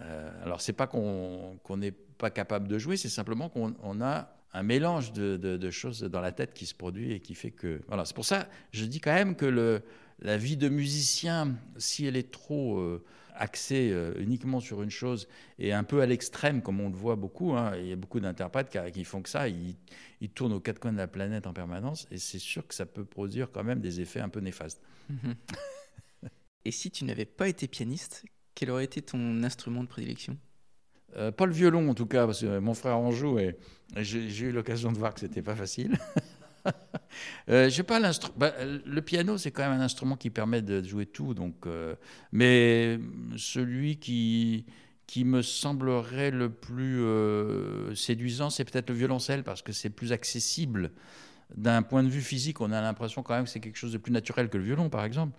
euh, alors c'est pas qu'on n'est pas capable de jouer, c'est simplement qu'on a un mélange de, choses dans la tête qui se produit et qui fait que. Voilà, c'est pour ça je dis quand même que le, la vie de musicien, si elle est trop euh, axée euh, uniquement sur une chose et un peu à l'extrême, comme on le voit beaucoup, hein, il y a beaucoup d'interprètes qui, font que ça, ils, tournent aux quatre coins de la planète en permanence et c'est sûr que ça peut produire quand même des effets un peu néfastes. Mhm. [LAUGHS] et si tu n'avais pas été pianiste, quel aurait été ton instrument de prédilection? Euh, pas le violon en tout cas, parce que mon frère en joue et, j'ai eu l'occasion de voir que c'était pas facile. [LAUGHS] euh, pas bah, le piano, c'est quand même un instrument qui permet de jouer tout, donc. Euh, mais celui qui qui me semblerait le plus séduisant, c'est peut-être le violoncelle parce que c'est plus accessible d'un point de vue physique. On a l'impression quand même que c'est quelque chose de plus naturel que le violon, par exemple.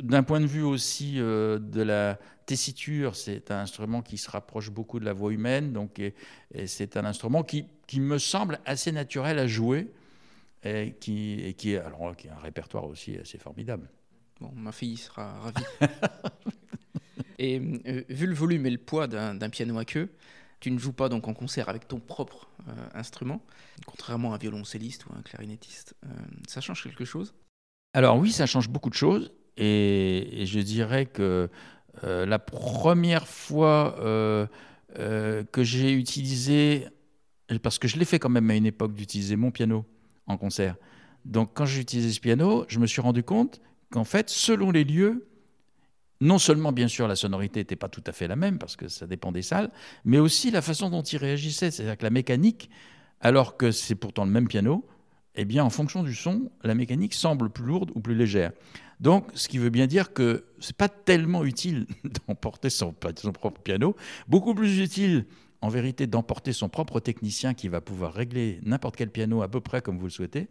D'un point de vue aussi euh, de la tessiture, c'est un instrument qui se rapproche beaucoup de la voix humaine, donc et, c'est un instrument qui, qui, me semble assez naturel à jouer et qui, et qui, alors, qui a un répertoire aussi assez formidable. Bon, ma fille sera ravie. [LAUGHS] et euh, vu le volume et le poids d'un piano à queue, tu ne joues pas donc en concert avec ton propre euh, instrument, contrairement à un violoncelliste ou un clarinettiste. ça change quelque chose? Alors oui, ça change beaucoup de choses. Et, je dirais que euh, la première fois euh, euh, que j'ai utilisé, parce que je l'ai fait quand même à une époque d'utiliser mon piano en concert. Donc quand j'ai utilisé ce piano, je me suis rendu compte qu'en fait, selon les lieux, non seulement bien sûr la sonorité n'était pas tout à fait la même parce que ça dépend des salles, mais aussi la façon dont il réagissait. C'est-à-dire que la mécanique, alors que c'est pourtant le même piano, eh bien en fonction du son, la mécanique semble plus lourde ou plus légère. Donc, ce qui veut bien dire que ce n'est pas tellement utile [LAUGHS] d'emporter son, propre piano, beaucoup plus utile en vérité d'emporter son propre technicien qui va pouvoir régler n'importe quel piano à peu près comme vous le souhaitez.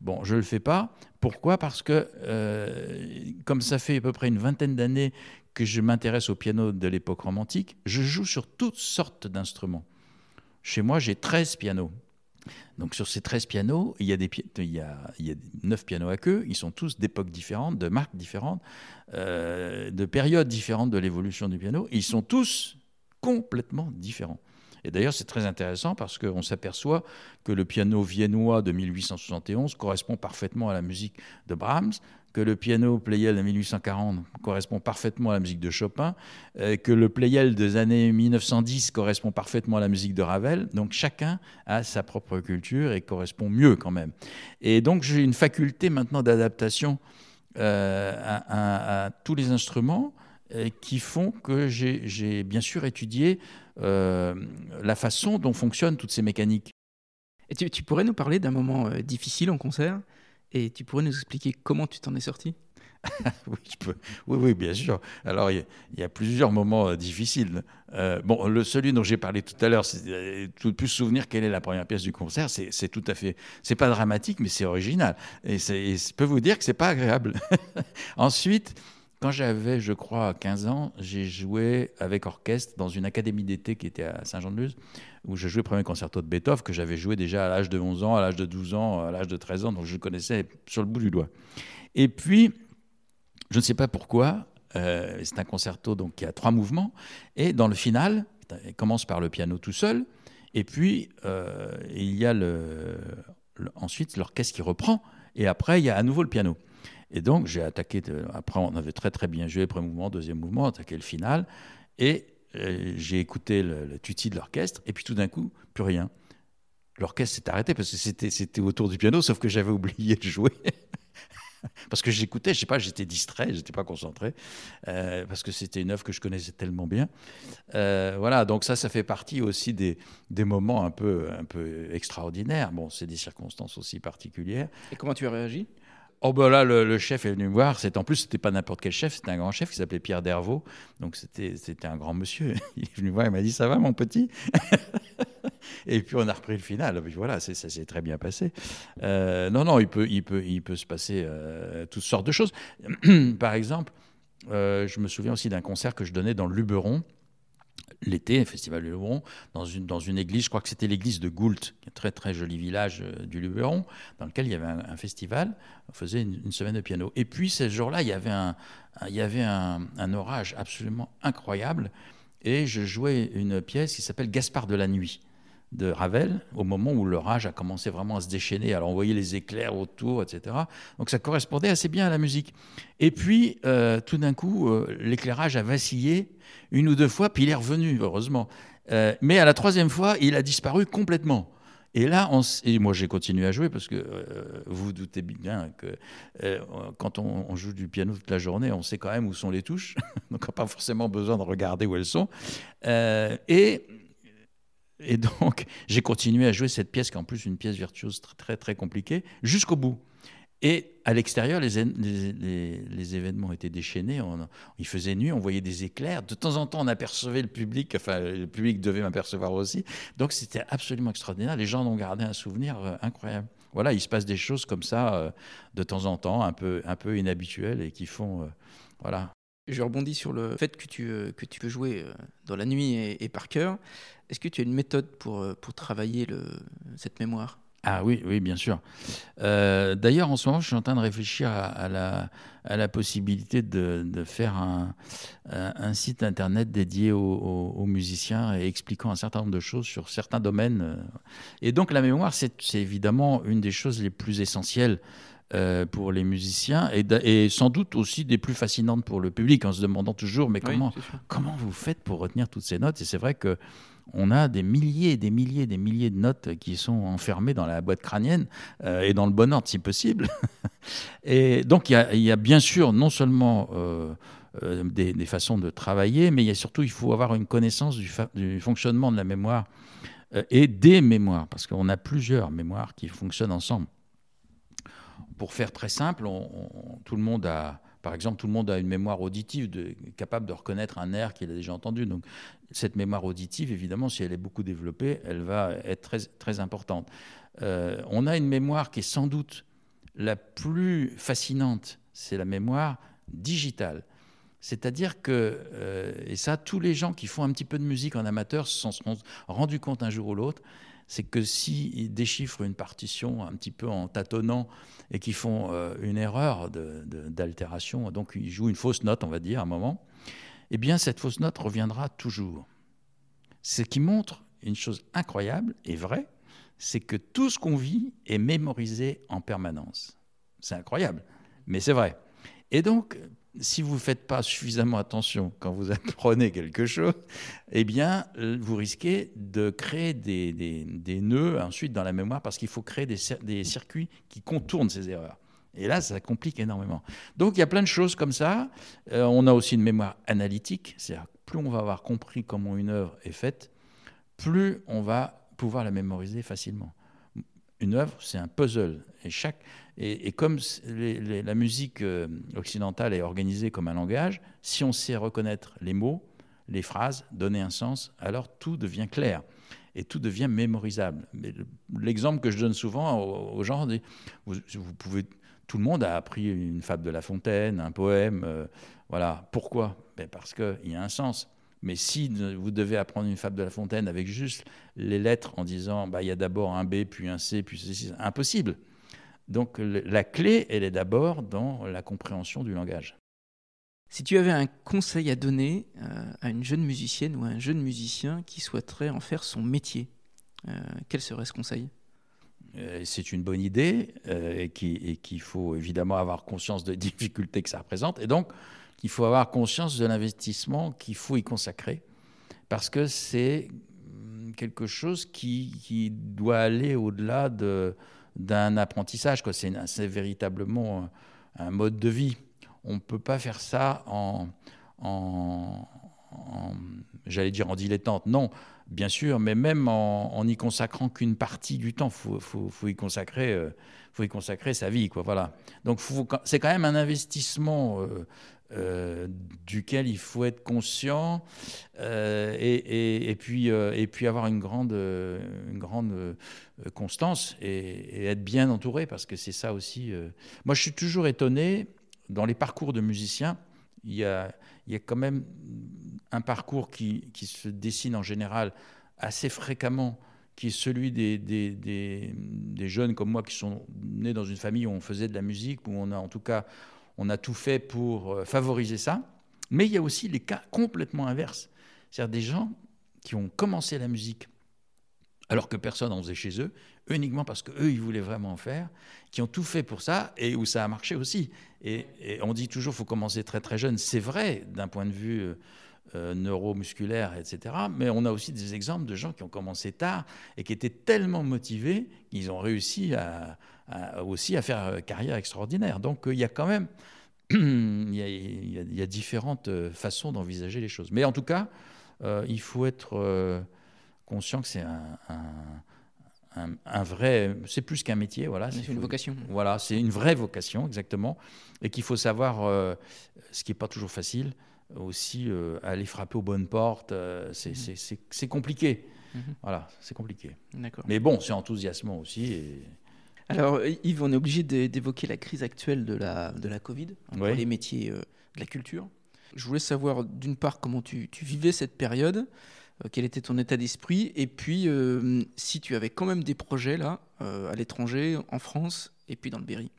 Bon, je ne le fais pas. Pourquoi? Parce que euh, comme ça fait à peu près une vingtaine d'années que je m'intéresse au piano de l'époque romantique, je joue sur toutes sortes d'instruments. Chez moi, j'ai 13 pianos. Donc sur ces 13 pianos, il y, a des, il, y a, il y a 9 pianos à queue, ils sont tous d'époques différentes, de marques différentes, euh, de périodes différentes de l'évolution du piano, ils sont tous complètement différents. Et d'ailleurs, c'est très intéressant parce qu'on s'aperçoit que le piano viennois de 1871 correspond parfaitement à la musique de Brahms, que le piano Pleyel de 1840 correspond parfaitement à la musique de Chopin, euh, que le Pleyel des années 1910 correspond parfaitement à la musique de Ravel. Donc chacun a sa propre culture et correspond mieux quand même. Et donc j'ai une faculté maintenant d'adaptation euh, à, tous les instruments euh, qui font que j'ai bien sûr étudié la façon dont fonctionnent toutes ces mécaniques. Et tu, tu pourrais nous parler d'un moment difficile en concert? Et tu pourrais nous expliquer comment tu t'en es sorti? [LAUGHS] Oui, je peux. oui, oui, bien sûr. Alors, il y, a plusieurs moments euh, difficiles. Euh, bon, le, celui dont j'ai parlé tout à l'heure, c'est euh, tout plus souvenir quelle est la première pièce du concert. C'est tout à fait. C'est pas dramatique, mais c'est original. Et, je peux vous dire que c'est pas agréable. [LAUGHS] Ensuite, quand j'avais, je crois, 15 ans, j'ai joué avec orchestre dans une académie d'été qui était à Saint-Jean-de-Luz, où je jouais le premier concerto de Beethoven, que j'avais joué déjà à l'âge de 11 ans, à l'âge de 12 ans, à l'âge de 13 ans, donc je connaissais sur le bout du doigt. Et puis, je ne sais pas pourquoi, euh, c'est un concerto donc, qui a trois mouvements, et dans le final, il commence par le piano tout seul, et puis euh, il y a le, ensuite l'orchestre qui reprend, et après il y a à nouveau le piano. Et donc, j'ai attaqué. après, on avait très très bien joué, premier mouvement, deuxième mouvement, attaqué le final. Et euh, j'ai écouté le, tutti de l'orchestre. Et puis tout d'un coup, plus rien. L'orchestre s'est arrêté parce que c'était autour du piano, sauf que j'avais oublié de jouer. [LAUGHS] parce que j'écoutais, je sais pas, j'étais distrait, j'étais pas concentré, euh, parce que c'était une œuvre que je connaissais tellement bien. Euh, voilà, donc ça, ça fait partie aussi des, des moments un peu, un peu extraordinaires. Bon, c'est des circonstances aussi particulières. Et comment tu as réagi? Oh ben là, le, chef est venu me voir. C'est en plus, c'était pas n'importe quel chef, c'était un grand chef qui s'appelait Pierre Dervaux. Donc c'était c'était un grand monsieur. [LAUGHS] Il est venu me voir, il m'a dit ça va mon petit? [LAUGHS] et puis on a repris le final. puis voilà, ça s'est très bien passé. Euh, non non, il peut il peut il peut se passer euh, toutes sortes de choses. [CLEARS THROAT] Par exemple, euh, je me souviens aussi d'un concert que je donnais dans le Luberon l'été, Festival du Luberon, dans une, église, je crois que c'était l'église de Goult, un très très joli village euh, du Luberon, dans lequel il y avait un, festival, on faisait une, semaine de piano. Et puis ce jour-là, il y avait, un, orage absolument incroyable, et je jouais une pièce qui s'appelle Gaspard de la nuit de Ravel, au moment où l'orage a commencé vraiment à se déchaîner. Alors on les éclairs autour, etc. Donc ça correspondait assez bien à la musique. Et puis, euh, tout d'un coup, euh, l'éclairage a vacillé une ou deux fois, puis il est revenu, heureusement. Euh, mais à la troisième fois, il a disparu complètement. Et là, on, moi j'ai continué à jouer parce que vous vous doutez bien que quand on, joue du piano toute la journée, on sait quand même où sont les touches, [LAUGHS] donc on n'a pas forcément besoin de regarder où elles sont. et et donc, [LAUGHS] j'ai continué à jouer cette pièce, qui est en plus une pièce virtuose très, très, compliquée, jusqu'au bout. Et à l'extérieur, les, événements étaient déchaînés. il faisait nuit, on voyait des éclairs. De temps en temps, on apercevait le public. Enfin, le public devait m'apercevoir aussi. Donc, c'était absolument extraordinaire. Les gens ont gardé un souvenir euh, incroyable. Voilà, il se passe des choses comme ça euh, de temps en temps, un peu, un inhabituelles et qui font, euh, voilà, je rebondis sur le fait que tu, euh, que peux jouer euh, dans la nuit et, par cœur. Est-ce que tu as une méthode pour, euh, pour travailler le, cette mémoire? Ah oui, oui, bien sûr. D'ailleurs, en ce moment, je suis en train de réfléchir à, la, à la, possibilité de, de faire un, un, site internet dédié aux, musiciens et expliquant un certain nombre de choses sur certains domaines. Et donc, la mémoire, c'est évidemment une des choses les plus essentielles euh, pour les musiciens et, et, sans doute aussi des plus fascinantes pour le public en se demandant toujours mais comment, comment vous faites pour retenir toutes ces notes? Et c'est vrai que on a des milliers et des milliers des milliers de notes qui sont enfermées dans la boîte crânienne euh, et dans le bon ordre si possible. [LAUGHS] et donc il y, a, bien sûr non seulement euh, des, façons de travailler, mais il y a surtout il faut avoir une connaissance du fonctionnement de la mémoire et des mémoires parce qu'on a plusieurs mémoires qui fonctionnent ensemble pour faire très simple, tout le monde a, par exemple, tout le monde a une mémoire auditive capable de reconnaître un air qu'il a déjà entendu. Donc, cette mémoire auditive, évidemment, si elle est beaucoup développée, elle va être très, très importante. Euh, on a une mémoire qui est sans doute la plus fascinante, c'est la mémoire digitale. C'est-à-dire que, euh, et ça, tous les gens qui font un petit peu de musique en amateur se sont rendus compte un jour ou l'autre, c'est que s'ils déchiffrent une partition un petit peu en tâtonnant et qu'ils font euh, une erreur d'altération, donc ils jouent une fausse note, on va dire, à un moment, eh bien cette fausse note reviendra toujours. Ce qui montre une chose incroyable et vraie, c'est que tout ce qu'on vit est mémorisé en permanence. C'est incroyable, mais c'est vrai. Et donc, si vous ne faites pas suffisamment attention quand vous [LAUGHS] apprenez quelque chose, eh bien, euh, vous risquez de créer des, des, nœuds ensuite dans la mémoire parce qu'il faut créer des, des, circuits qui contournent ces erreurs. Et là, ça complique énormément. Donc, il y a plein de choses comme ça. Euh, on a aussi une mémoire analytique, c'est-à-dire plus on va avoir compris comment une œuvre est faite, plus on va pouvoir la mémoriser facilement. Une œuvre, c'est un puzzle. Et chaque, et, comme la musique euh, occidentale est organisée comme un langage, si on sait reconnaître les mots, les phrases, donner un sens, alors tout devient clair et tout devient mémorisable. L'exemple que je donne souvent aux, gens, vous, pouvez, tout le monde a appris une fable de La Fontaine, un poème, euh, voilà. Pourquoi? Ben Parce qu'il y a un sens. Mais si vous devez apprendre une fable de La Fontaine avec juste les lettres en disant, bah, il y a d'abord un B, puis un C, puis ceci, impossible. Donc la clé, elle est d'abord dans la compréhension du langage. Si tu avais un conseil à donner euh, à une jeune musicienne ou à un jeune musicien qui souhaiterait en faire son métier, euh, quel serait ce conseil? Euh, c'est une bonne idée et qu'il faut évidemment avoir conscience des [LAUGHS] difficultés que ça représente. Et donc, il faut avoir conscience de l'investissement qu'il faut y consacrer parce que c'est quelque chose qui doit aller au-delà de, d'un apprentissage. C'est véritablement un mode de vie. On ne peut pas faire ça en, j'allais dire en dilettante, non, bien sûr, mais même en n'y consacrant qu'une partie du temps, il faut, y consacrer, euh, faut y consacrer sa vie. Quoi, voilà. Donc c'est quand même un investissement euh, euh, duquel il faut être conscient euh, et, puis, euh, et puis avoir une grande, constance et, être bien entouré parce que c'est ça aussi. Moi, je suis toujours étonné dans les parcours de musiciens. Il y a, quand même un parcours qui, se dessine en général assez fréquemment, qui est celui des, des, jeunes comme moi qui sont nés dans une famille où on faisait de la musique, où on a en tout cas on a tout fait pour euh, favoriser ça. Mais il y a aussi les cas complètement inverses. C'est-à-dire des gens qui ont commencé la musique alors que personne n'en faisait chez eux, uniquement parce qu'eux, ils voulaient vraiment en faire, qui ont tout fait pour ça et où ça a marché aussi. Et, on dit toujours faut commencer très très jeune. C'est vrai d'un point de vue euh, euh, neuromusculaire, etc. Mais on a aussi des exemples de gens qui ont commencé tard et qui étaient tellement motivés qu'ils ont réussi à, aussi à faire euh, carrière extraordinaire. Donc il y a quand même [CLEARS THROAT] il, y a, différentes façons d'envisager les choses. Mais en tout cas, il faut être conscient que c'est un, un, vrai, c'est plus qu'un métier, voilà. C'est une vocation. Voilà, c'est une vraie vocation, exactement, et qu'il faut savoir, euh, ce qui n'est pas toujours facile, aussi euh, aller frapper aux bonnes portes. Euh, mhm. c'est compliqué. Mhm. Voilà, c'est compliqué. Mais bon, c'est enthousiasmant aussi. Et... Alors, Yves, on est obligé d'évoquer la crise actuelle de la, de la Covid pour les métiers de la culture. Je voulais savoir, d'une part, comment tu, tu vivais cette période. Euh, quel était ton état d'esprit, et puis euh, si tu avais quand même des projets là, euh, à l'étranger, en France, et puis dans le Berry.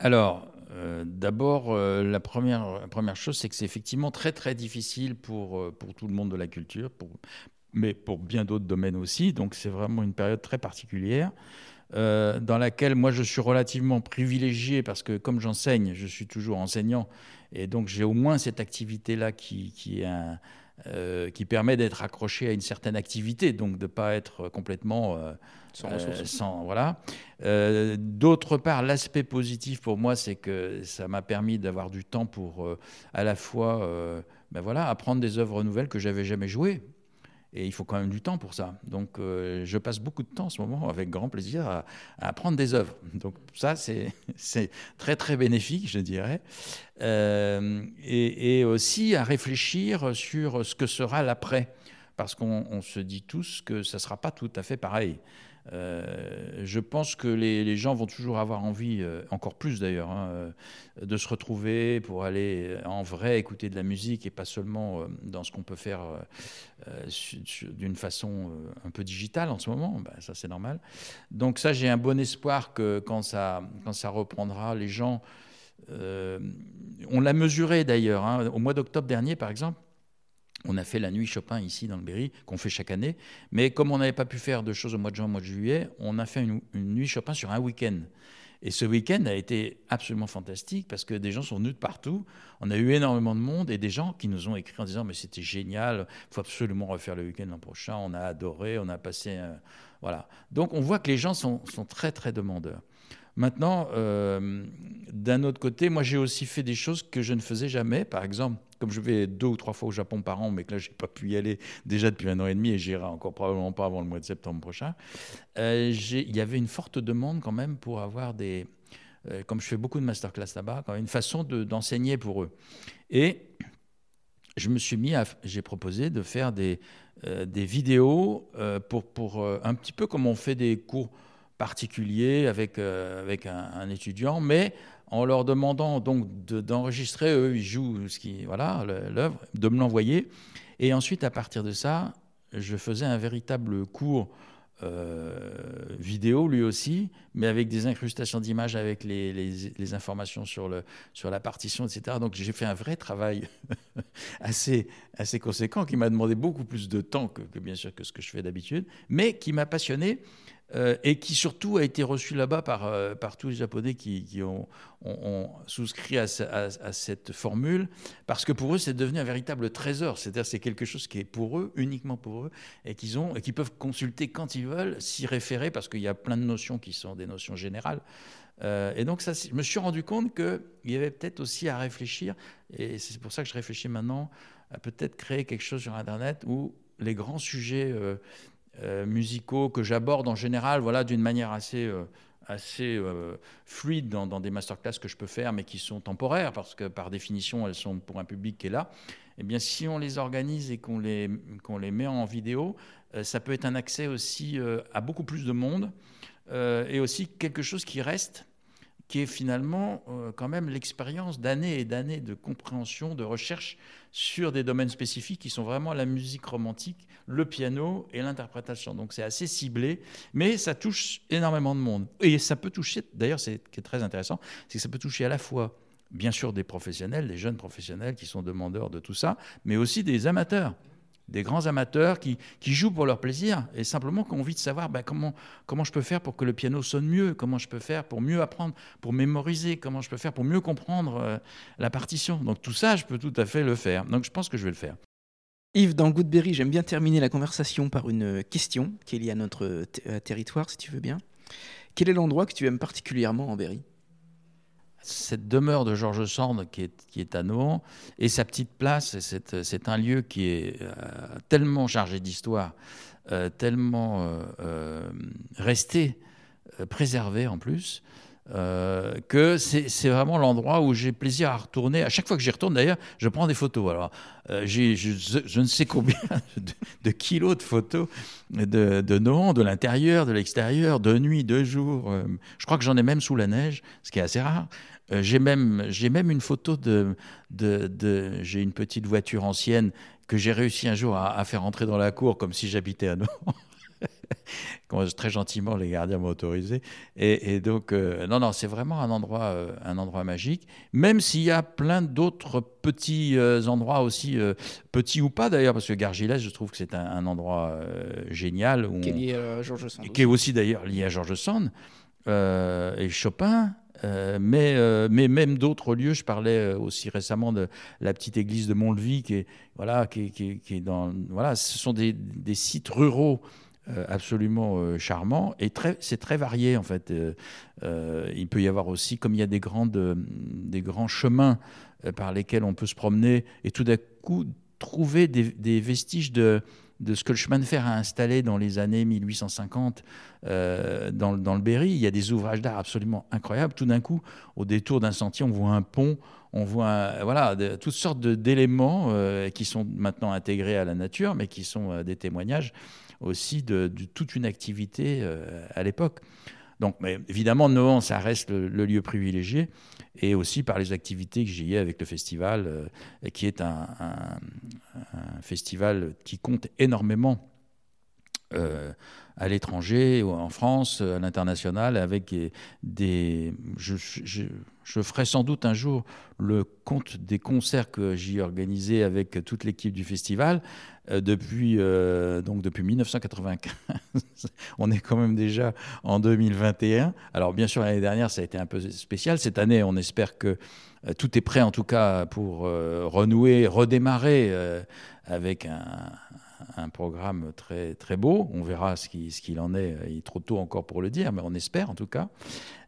Alors, d'abord, la, première, première chose, c'est que c'est effectivement très très difficile pour, pour tout le monde de la culture, pour, mais pour bien d'autres domaines aussi. Donc c'est vraiment une période très particulière. Dans laquelle moi je suis relativement privilégié parce que comme j'enseigne, je suis toujours enseignant et donc j'ai au moins cette activité-là qui, qui est un, euh, qui permet d'être accroché à une certaine activité, donc de ne pas être complètement euh, sans, euh, voilà. D'autre part, l'aspect positif pour moi, c'est que ça m'a permis d'avoir du temps pour à la fois ben voilà, apprendre des œuvres nouvelles que j'avais jamais jouées. Et il faut quand même du temps pour ça. Donc, euh, je passe beaucoup de temps en ce moment, avec grand plaisir, à, apprendre des œuvres. Donc, ça, [LAUGHS] c'est très, très bénéfique, je dirais. Euh, et, aussi à réfléchir sur ce que sera l'après. Parce qu'on se dit tous que ça ne sera pas tout à fait pareil. Euh, je pense que les, gens vont toujours avoir envie, euh, encore plus d'ailleurs, hein, euh, de se retrouver pour aller en vrai écouter de la musique et pas seulement dans ce qu'on peut faire d'une façon un peu digitale en ce moment. Ben, ça, c'est normal. Donc ça, j'ai un bon espoir que quand ça, quand ça reprendra, les gens... on l'a mesuré d'ailleurs. Hein, au mois d'octobre dernier, par exemple, on a fait la nuit Chopin ici dans le Berry, qu'on fait chaque année. Mais comme on n'avait pas pu faire de choses au mois de juin, au mois de juillet, on a fait une, nuit Chopin sur un week-end. Et ce week-end a été absolument fantastique parce que des gens sont venus de partout. On a eu énormément de monde et des gens qui nous ont écrit en disant mais c'était génial, faut absolument refaire le week-end l'an prochain. On a adoré, on a passé, voilà. Donc on voit que les gens sont, sont très très demandeurs. Maintenant, euh, d'un autre côté, moi j'ai aussi fait des choses que je ne faisais jamais. Par exemple, comme je vais deux ou trois fois au Japon par an, mais que là j'ai pas pu y aller déjà depuis un an et demi et j'irai encore probablement pas avant le mois de septembre prochain, euh, il y avait une forte demande quand même pour avoir des, euh, comme je fais beaucoup de masterclass là-bas, une façon d'enseigner pour eux. Et je me suis mis à, j'ai proposé de faire des, des vidéos pour, pour un petit peu comme on fait des cours particulier avec, euh, avec un, étudiant, mais en leur demandant donc d'enregistrer, eux ils jouent ce qui, voilà, l'œuvre, de me l'envoyer. Et ensuite, à partir de ça, je faisais un véritable cours euh, vidéo lui aussi, mais avec des incrustations d'images, avec les, informations sur, le, sur la partition, etc. Donc j'ai fait un vrai travail [LAUGHS] assez, assez conséquent qui m'a demandé beaucoup plus de temps que, bien sûr que ce que je fais d'habitude, mais qui m'a passionné euh, et qui surtout a été reçu là-bas par, euh, par tous les Japonais qui, qui ont, ont, souscrit à, cette formule, parce que pour eux, c'est devenu un véritable trésor. C'est-à-dire c'est quelque chose qui est pour eux, uniquement pour eux, et qu'ils ont, peuvent consulter quand ils veulent, s'y référer, parce qu'il y a plein de notions qui sont des notions générales. Euh, et donc, ça, je me suis rendu compte qu'il y avait peut-être aussi à réfléchir, et c'est pour ça que je réfléchis maintenant, à peut-être créer quelque chose sur Internet où les grands sujets musicaux que j'aborde en général voilà, d'une manière assez, euh, assez euh, fluide dans, dans, des masterclass que je peux faire, mais qui sont temporaires, parce que par définition, elles sont pour un public qui est là. Eh bien, si on les organise et qu'on les, qu'on les met en vidéo, ça peut être un accès aussi à beaucoup plus de monde, et aussi quelque chose qui reste qui est finalement euh, quand même l'expérience d'années et d'années de compréhension, de recherche sur des domaines spécifiques qui sont vraiment la musique romantique, le piano et l'interprétation. Donc c'est assez ciblé, mais ça touche énormément de monde. Et ça peut toucher, d'ailleurs, c'est qui est très intéressant, c'est que ça peut toucher à la fois, bien sûr, des professionnels, des jeunes professionnels qui sont demandeurs de tout ça, mais aussi des amateurs des grands amateurs qui, jouent pour leur plaisir et simplement qui ont envie de savoir ben, comment, je peux faire pour que le piano sonne mieux, comment je peux faire pour mieux apprendre, pour mémoriser, comment je peux faire pour mieux comprendre euh, la partition. Donc tout ça, je peux tout à fait le faire. Donc je pense que je vais le faire. Yves, dans Goodberry, j'aime bien terminer la conversation par une question qui est liée à notre euh, territoire, si tu veux bien. Quel est l'endroit que tu aimes particulièrement en Berry cette demeure de Georges Sand qui est, à Nohant et sa petite place, c'est un lieu qui est euh, tellement chargé d'histoire, euh, tellement euh, resté, préservé en plus, euh, que c'est vraiment l'endroit où j'ai plaisir à retourner. À chaque fois que j'y retourne, d'ailleurs, je prends des photos. Alors, euh, j'ai je, ne sais combien [LAUGHS] de, kilos de photos de, de de l'intérieur, de l'extérieur, de nuit, de jour. Euh, je crois que j'en ai même sous la neige, ce qui est assez rare. j'ai même, même une photo de, de, j'ai une petite voiture ancienne que j'ai réussi un jour à, à, faire entrer dans la cour comme si j'habitais à Nohant. [LAUGHS] très gentiment les gardiens m'ont autorisé. Et, donc, euh, non, non, c'est vraiment un endroit, euh, un endroit magique, même s'il y a plein d'autres petits euh, endroits aussi, petits ou pas d'ailleurs, parce que Gargilès, je trouve que c'est un, endroit génial. Où qui est lié à Georges Sand. Qui est aussi d'ailleurs lié à Georges Sand et Chopin. mais, mais même d'autres lieux, je parlais aussi récemment de la petite église de Montlevis, qui est, voilà, qui, qui, qui est dans, voilà, ce sont des, des sites ruraux absolument euh, charmant et c'est très varié en fait. Euh, il peut y avoir aussi, comme il y a des, des grands chemins par lesquels on peut se promener et tout d'un coup trouver des, vestiges de, de ce que le chemin de fer a installé dans les années 1850 dans, dans, le Berry. Il y a des ouvrages d'art absolument incroyables. Tout d'un coup, au détour d'un sentier, on voit un pont, on voit voilà, toutes sortes d'éléments qui sont maintenant intégrés à la nature, mais qui sont des témoignages aussi de, toute une activité euh, à l'époque. Donc, mais évidemment, Nohant, ça reste le, lieu privilégié, et aussi par les activités que j'y ai avec le festival, euh, qui est un, festival qui compte énormément euh, à l'étranger, en France, à l'international, avec des. Je, ferai sans doute un jour le compte des concerts que j'y ai organisés avec toute l'équipe du festival euh, depuis, euh, donc depuis 1995. [LAUGHS] On est quand même déjà en 2021. Alors bien sûr, l'année dernière, ça a été un peu spécial. Cette année, on espère que euh, tout est prêt en tout cas pour renouer, redémarrer avec un, un programme très, très beau. On verra ce qu'il en est. Il est trop tôt encore pour le dire, mais on espère en tout cas.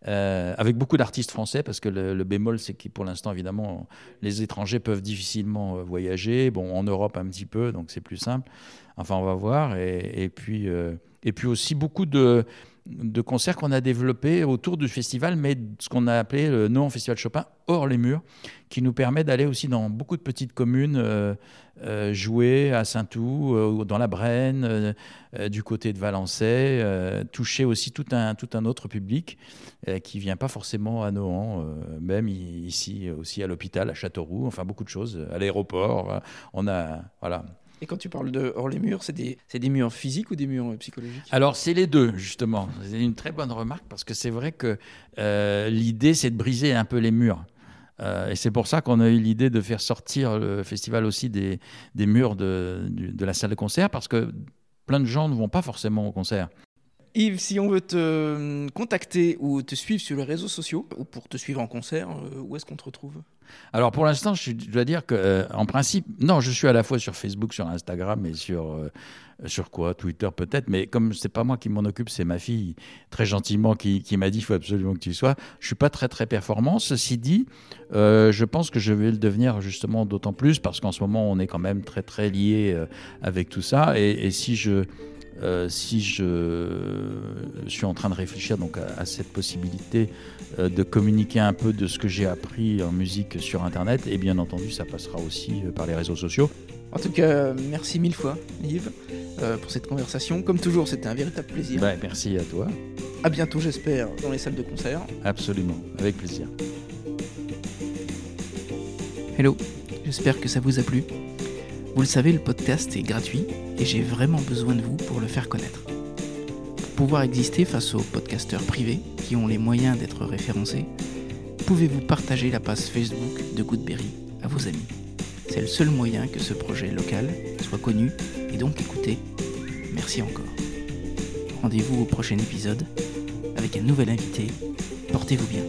Euh, avec beaucoup d'artistes français, parce que le, bémol, c'est que pour l'instant, évidemment, les étrangers peuvent difficilement euh, voyager. Bon, en Europe un petit peu, donc c'est plus simple. Enfin, on va voir. Et, puis, euh, et puis aussi beaucoup de de concerts qu'on a développés autour du festival, mais ce qu'on a appelé le Non Festival Chopin hors les murs, qui nous permet d'aller aussi dans beaucoup de petites communes, euh, euh, jouer à Saint-Ouen, euh, dans la Brenne, du côté de Valençay, toucher aussi tout un, tout un autre public qui vient pas forcément à Nohant, même ici aussi à l'hôpital, à Châteauroux, enfin beaucoup de choses, à l'aéroport. On a, voilà. Et quand tu parles de hors les murs, c'est des, des, murs physiques ou des murs psychologiques? Alors, c'est les deux, justement. C'est une très bonne remarque parce que c'est vrai que euh, l'idée, c'est de briser un peu les murs. Euh, et c'est pour ça qu'on a eu l'idée de faire sortir le festival aussi des, des murs de, de, la salle de concert parce que plein de gens ne vont pas forcément au concert. Yves, si on veut te euh, contacter ou te suivre sur les réseaux sociaux ou pour te suivre en concert, où est-ce qu'on te retrouve? Alors pour l'instant, je dois dire que, euh, en principe, non, je suis à la fois sur Facebook, sur Instagram et sur euh, sur quoi, Twitter peut-être, mais comme c'est pas moi qui m'en occupe, c'est ma fille très gentiment qui, qui m'a dit il faut absolument que tu y sois. Je suis pas très très performant. Ceci dit, euh, je pense que je vais le devenir justement d'autant plus parce qu'en ce moment on est quand même très très lié avec tout ça et si je euh, si je suis en train de réfléchir donc à, cette possibilité euh, de communiquer un peu de ce que j'ai appris en musique sur Internet, et bien entendu, ça passera aussi euh, par les réseaux sociaux. En tout cas, merci mille fois, Yves, pour cette conversation. Comme toujours, c'était un véritable plaisir. Bah, merci à toi. À bientôt, j'espère, dans les salles de concert. Absolument, avec plaisir. Hello, j'espère que ça vous a plu. Vous le savez, le podcast est gratuit et j'ai vraiment besoin de vous pour le faire connaître. Pour pouvoir exister face aux podcasteurs privés qui ont les moyens d'être référencés, pouvez-vous partager la page Facebook de Goodberry à vos amis? C'est le seul moyen que ce projet local soit connu et donc écouté. Merci encore. Rendez-vous au prochain épisode avec un nouvel invité. Portez-vous bien.